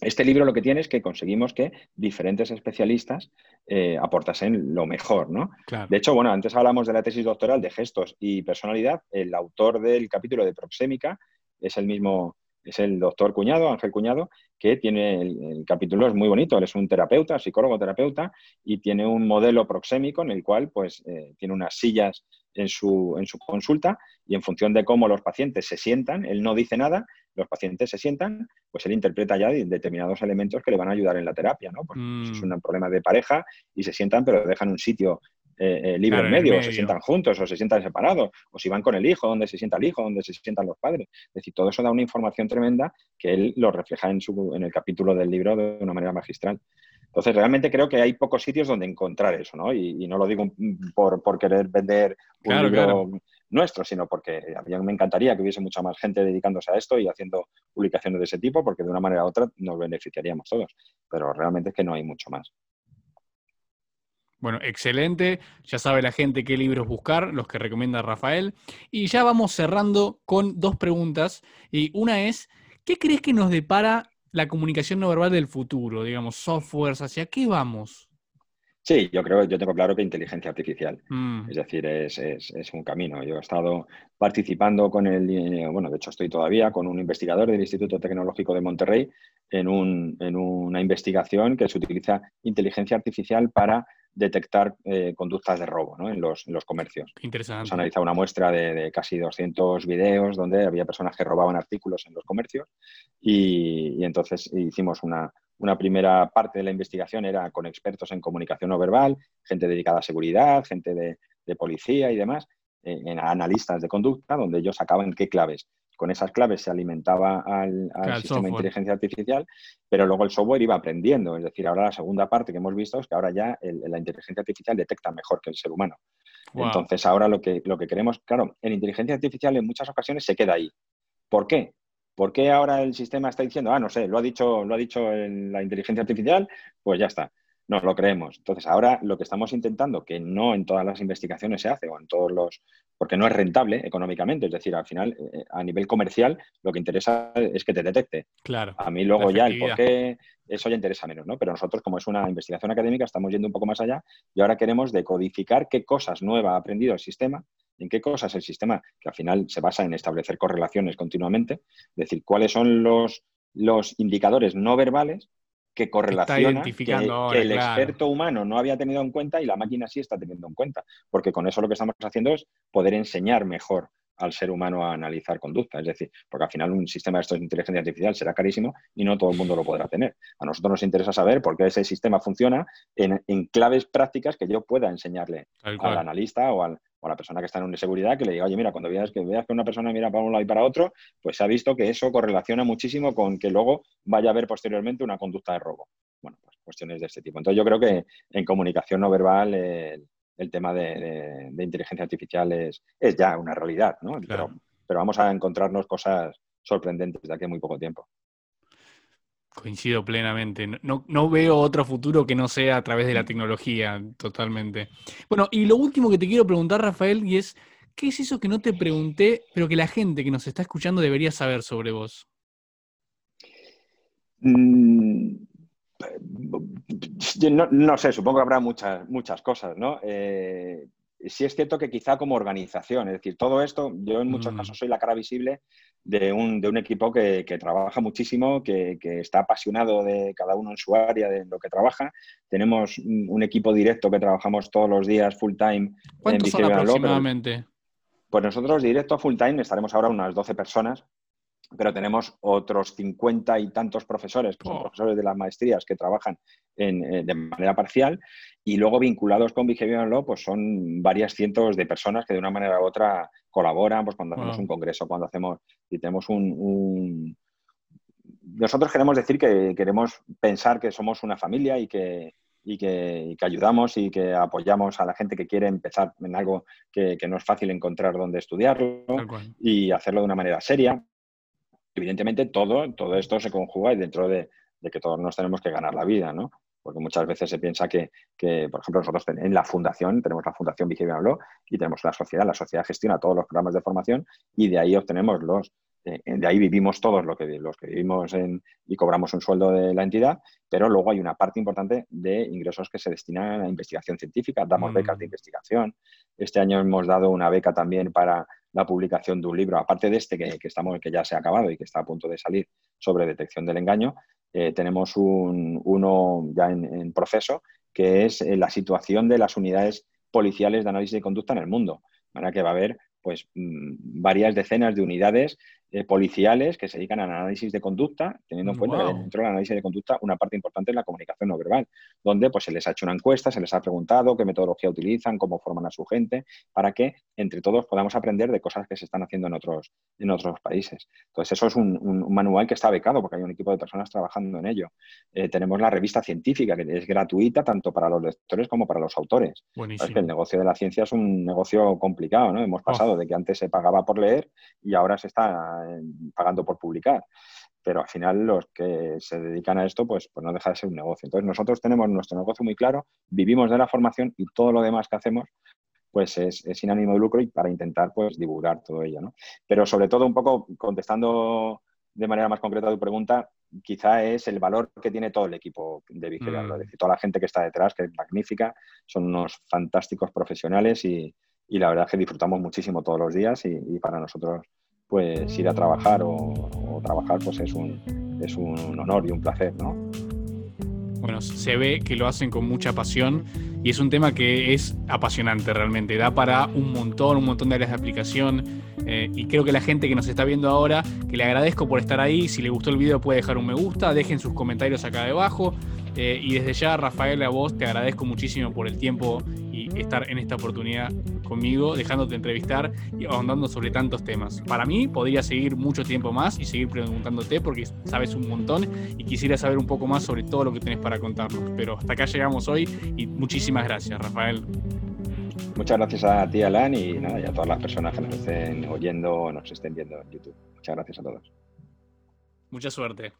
este libro lo que tiene es que conseguimos que diferentes especialistas eh, aportasen lo mejor, ¿no? De hecho, bueno, antes hablamos de la tesis doctoral de gestos y personalidad. El autor del capítulo de proxémica es el mismo es el doctor Cuñado, Ángel Cuñado, que tiene el, capítulo, es muy bonito, él es un terapeuta, psicólogo terapeuta, y tiene un modelo proxémico en el cual pues, eh, tiene unas sillas en su, en su consulta y en función de cómo los pacientes se sientan, él no dice nada, los pacientes se sientan, pues él interpreta ya determinados elementos que le van a ayudar en la terapia, ¿no? Pues, es mm. un problema de pareja y se sientan, pero dejan un sitio eh, eh, libre en, medio, o se sientan juntos, o se sientan separados, o si van con el hijo, donde se sienta el hijo, donde se sientan los padres. Es decir, todo eso da una información tremenda que él lo refleja en, su, en el capítulo del libro de una manera magistral. Entonces, realmente creo que hay pocos sitios donde encontrar eso, ¿no? Y, no lo digo por, por querer vender un libro nuestro, sino porque a mí me encantaría que hubiese mucha más gente dedicándose a esto y haciendo publicaciones de ese tipo, porque de una manera u otra nos beneficiaríamos todos. Pero realmente es que no hay mucho más. Bueno, excelente. Ya sabe la gente qué libros buscar, los que recomienda Rafael. Y ya vamos cerrando con dos preguntas. Y una es, ¿qué crees que nos depara la comunicación no verbal del futuro? Digamos, softwares, ¿hacia qué vamos? Sí, yo creo, yo tengo claro que inteligencia artificial. Mm. Es decir, es, es, un camino. Yo he estado participando con el, bueno, de hecho estoy todavía con un investigador del Instituto Tecnológico de Monterrey en, un, en una investigación que se utiliza inteligencia artificial para detectar eh, conductas de robo en, los, comercios. Interesante. Se ha analizado una muestra de, casi 200 videos donde había personas que robaban artículos en los comercios y, entonces hicimos una, primera parte de la investigación era con expertos en comunicación no verbal, gente dedicada a seguridad, gente de, policía y demás, eh, en analistas de conducta, donde ellos sacaban qué claves con esas claves se alimentaba al, sistema de inteligencia artificial, pero luego el software iba aprendiendo. Es decir, ahora la segunda parte que hemos visto es que ahora ya la inteligencia artificial detecta mejor que el ser humano. Entonces, ahora lo que, lo que queremos, claro, en inteligencia artificial en muchas ocasiones se queda ahí. ¿Por qué? ¿Por qué ahora el sistema está diciendo, ah, no sé, lo ha dicho, lo ha dicho la inteligencia artificial? Pues ya está nos lo creemos. Entonces, ahora lo que estamos intentando, que no en todas las investigaciones se hace o en todos los, porque no es rentable económicamente, es decir, al final, eh, a nivel comercial, lo que interesa es que te detecte. Claro. A mí luego ya el por qué, eso ya interesa menos, ¿no? Pero nosotros, como es una investigación académica, estamos yendo un poco más allá y ahora queremos decodificar qué cosas nuevas ha aprendido el sistema, en qué cosas el sistema, que al final se basa en establecer correlaciones continuamente, es decir, cuáles son los, los indicadores no verbales que correlaciona que, el experto humano no había tenido en cuenta y la máquina sí está teniendo en cuenta. Porque con eso lo que estamos haciendo es poder enseñar mejor al ser humano a analizar conducta. Es decir, porque al final un sistema de estos de inteligencia artificial será carísimo y no todo el mundo lo podrá tener. A nosotros nos interesa saber por qué ese sistema funciona en, claves prácticas que yo pueda enseñarle al analista o al, o la persona que está en una seguridad que le diga, oye, mira, cuando veas que veas que una persona mira para un lado y para otro, pues se ha visto que eso correlaciona muchísimo con que luego vaya a haber posteriormente una conducta de robo. Bueno, pues cuestiones de este tipo. Entonces yo creo que en comunicación no verbal el, tema de, inteligencia artificial es, es, ya una realidad, ¿no? Pero, pero vamos a encontrarnos cosas sorprendentes de aquí a muy poco tiempo. Coincido plenamente. No, no, veo otro futuro que no sea a través de la tecnología, totalmente. Bueno, y lo último que te quiero preguntar, Rafael, y es, ¿qué es eso que no te pregunté, pero que la gente que nos está escuchando debería saber sobre vos? Mm, no, sé, supongo que habrá muchas, muchas cosas, ¿no? Eh, sí es cierto que quizá como organización, es decir, todo esto, yo en muchos mm. casos soy la cara visible de un, de un equipo que, trabaja muchísimo, que, está apasionado de cada uno en su área, de lo que trabaja. Tenemos un, equipo directo que trabajamos todos los días full time. ¿Cuántos son aproximadamente? pues nosotros directo full time estaremos ahora unas 12 personas pero tenemos otros 50 y tantos profesores, que son oh. profesores de las maestrías que trabajan eh, de manera parcial, y luego vinculados con Behavioral Law, pues son varias cientos de personas que de una manera u otra colaboran, pues cuando hacemos un congreso, cuando hacemos, y tenemos un, Nosotros queremos decir que queremos pensar que somos una familia y que, y que, ayudamos y que apoyamos a la gente que quiere empezar en algo que, que no es fácil encontrar dónde estudiarlo y hacerlo de una manera seria evidentemente todo, todo esto se conjuga y dentro de, que todos nos tenemos que ganar la vida, ¿no? Porque muchas veces se piensa que, por ejemplo, nosotros en la fundación, tenemos la Fundación Behavioral Law y tenemos la sociedad, la sociedad gestiona todos los programas de formación y de ahí obtenemos los, eh, de ahí vivimos todos lo que, los que vivimos en, y cobramos un sueldo de la entidad, pero luego hay una parte importante de ingresos que se destinan a investigación científica, damos mm. becas de investigación. Este año hemos dado una beca también para la publicación de un libro, aparte de este que, estamos, que ya se ha acabado y que está a punto de salir sobre detección del engaño, eh, tenemos un, uno ya en, proceso que es eh, la situación de las unidades policiales de análisis de conducta en el mundo. De que va a haber pues, mm, varias decenas de unidades eh, policiales que se dedican al análisis de conducta, teniendo en cuenta que dentro del análisis de conducta una parte importante es la comunicación no verbal, donde pues, se les ha hecho una encuesta, se les ha preguntado qué metodología utilizan, cómo forman a su gente, para que entre todos podamos aprender de cosas que se están haciendo en otros, en otros países. Entonces, eso es un, manual que está becado porque hay un equipo de personas trabajando en ello. Eh, tenemos la revista científica, que es gratuita tanto para los lectores como para los autores. Que el negocio de la ciencia es un negocio complicado, ¿no? Hemos pasado de que antes se pagaba por leer y ahora se está pagando por publicar. Pero al final los que se dedican a esto, pues, pues no deja de ser un negocio. Entonces nosotros tenemos nuestro negocio muy claro, vivimos de la formación y todo lo demás que hacemos pues es, sin ánimo de lucro y para intentar pues divulgar todo ello. ¿no? Pero sobre todo un poco contestando de manera más concreta tu pregunta, quizá es el valor que tiene todo el equipo de Vigilar, mm. decir, toda la gente que está detrás, que es magnífica, son unos fantásticos profesionales y, la verdad es que disfrutamos muchísimo todos los días y para nosotros pues ir a trabajar o, trabajar pues es un, es un honor y un placer, ¿no? Bueno, se ve que lo hacen con mucha pasión y es un tema que es apasionante realmente, da para un montón, un montón de áreas de aplicación eh, y creo que la gente que nos está viendo ahora, que le agradezco por estar ahí, si le gustó el video puede dejar un me gusta, dejen sus comentarios acá debajo eh, y desde ya Rafael a vos te agradezco muchísimo por el tiempo y estar en esta oportunidad conmigo, dejándote entrevistar y ahondando sobre tantos temas. Para mí podría seguir mucho tiempo más y seguir preguntándote porque sabes un montón y quisiera saber un poco más sobre todo lo que tenés para contarnos. Pero hasta acá llegamos hoy y muchísimas gracias, Rafael. Muchas gracias a ti, Alan, y, nada, y a todas las personas que nos estén oyendo o nos estén viendo en YouTube. Muchas gracias a todos. Mucha suerte.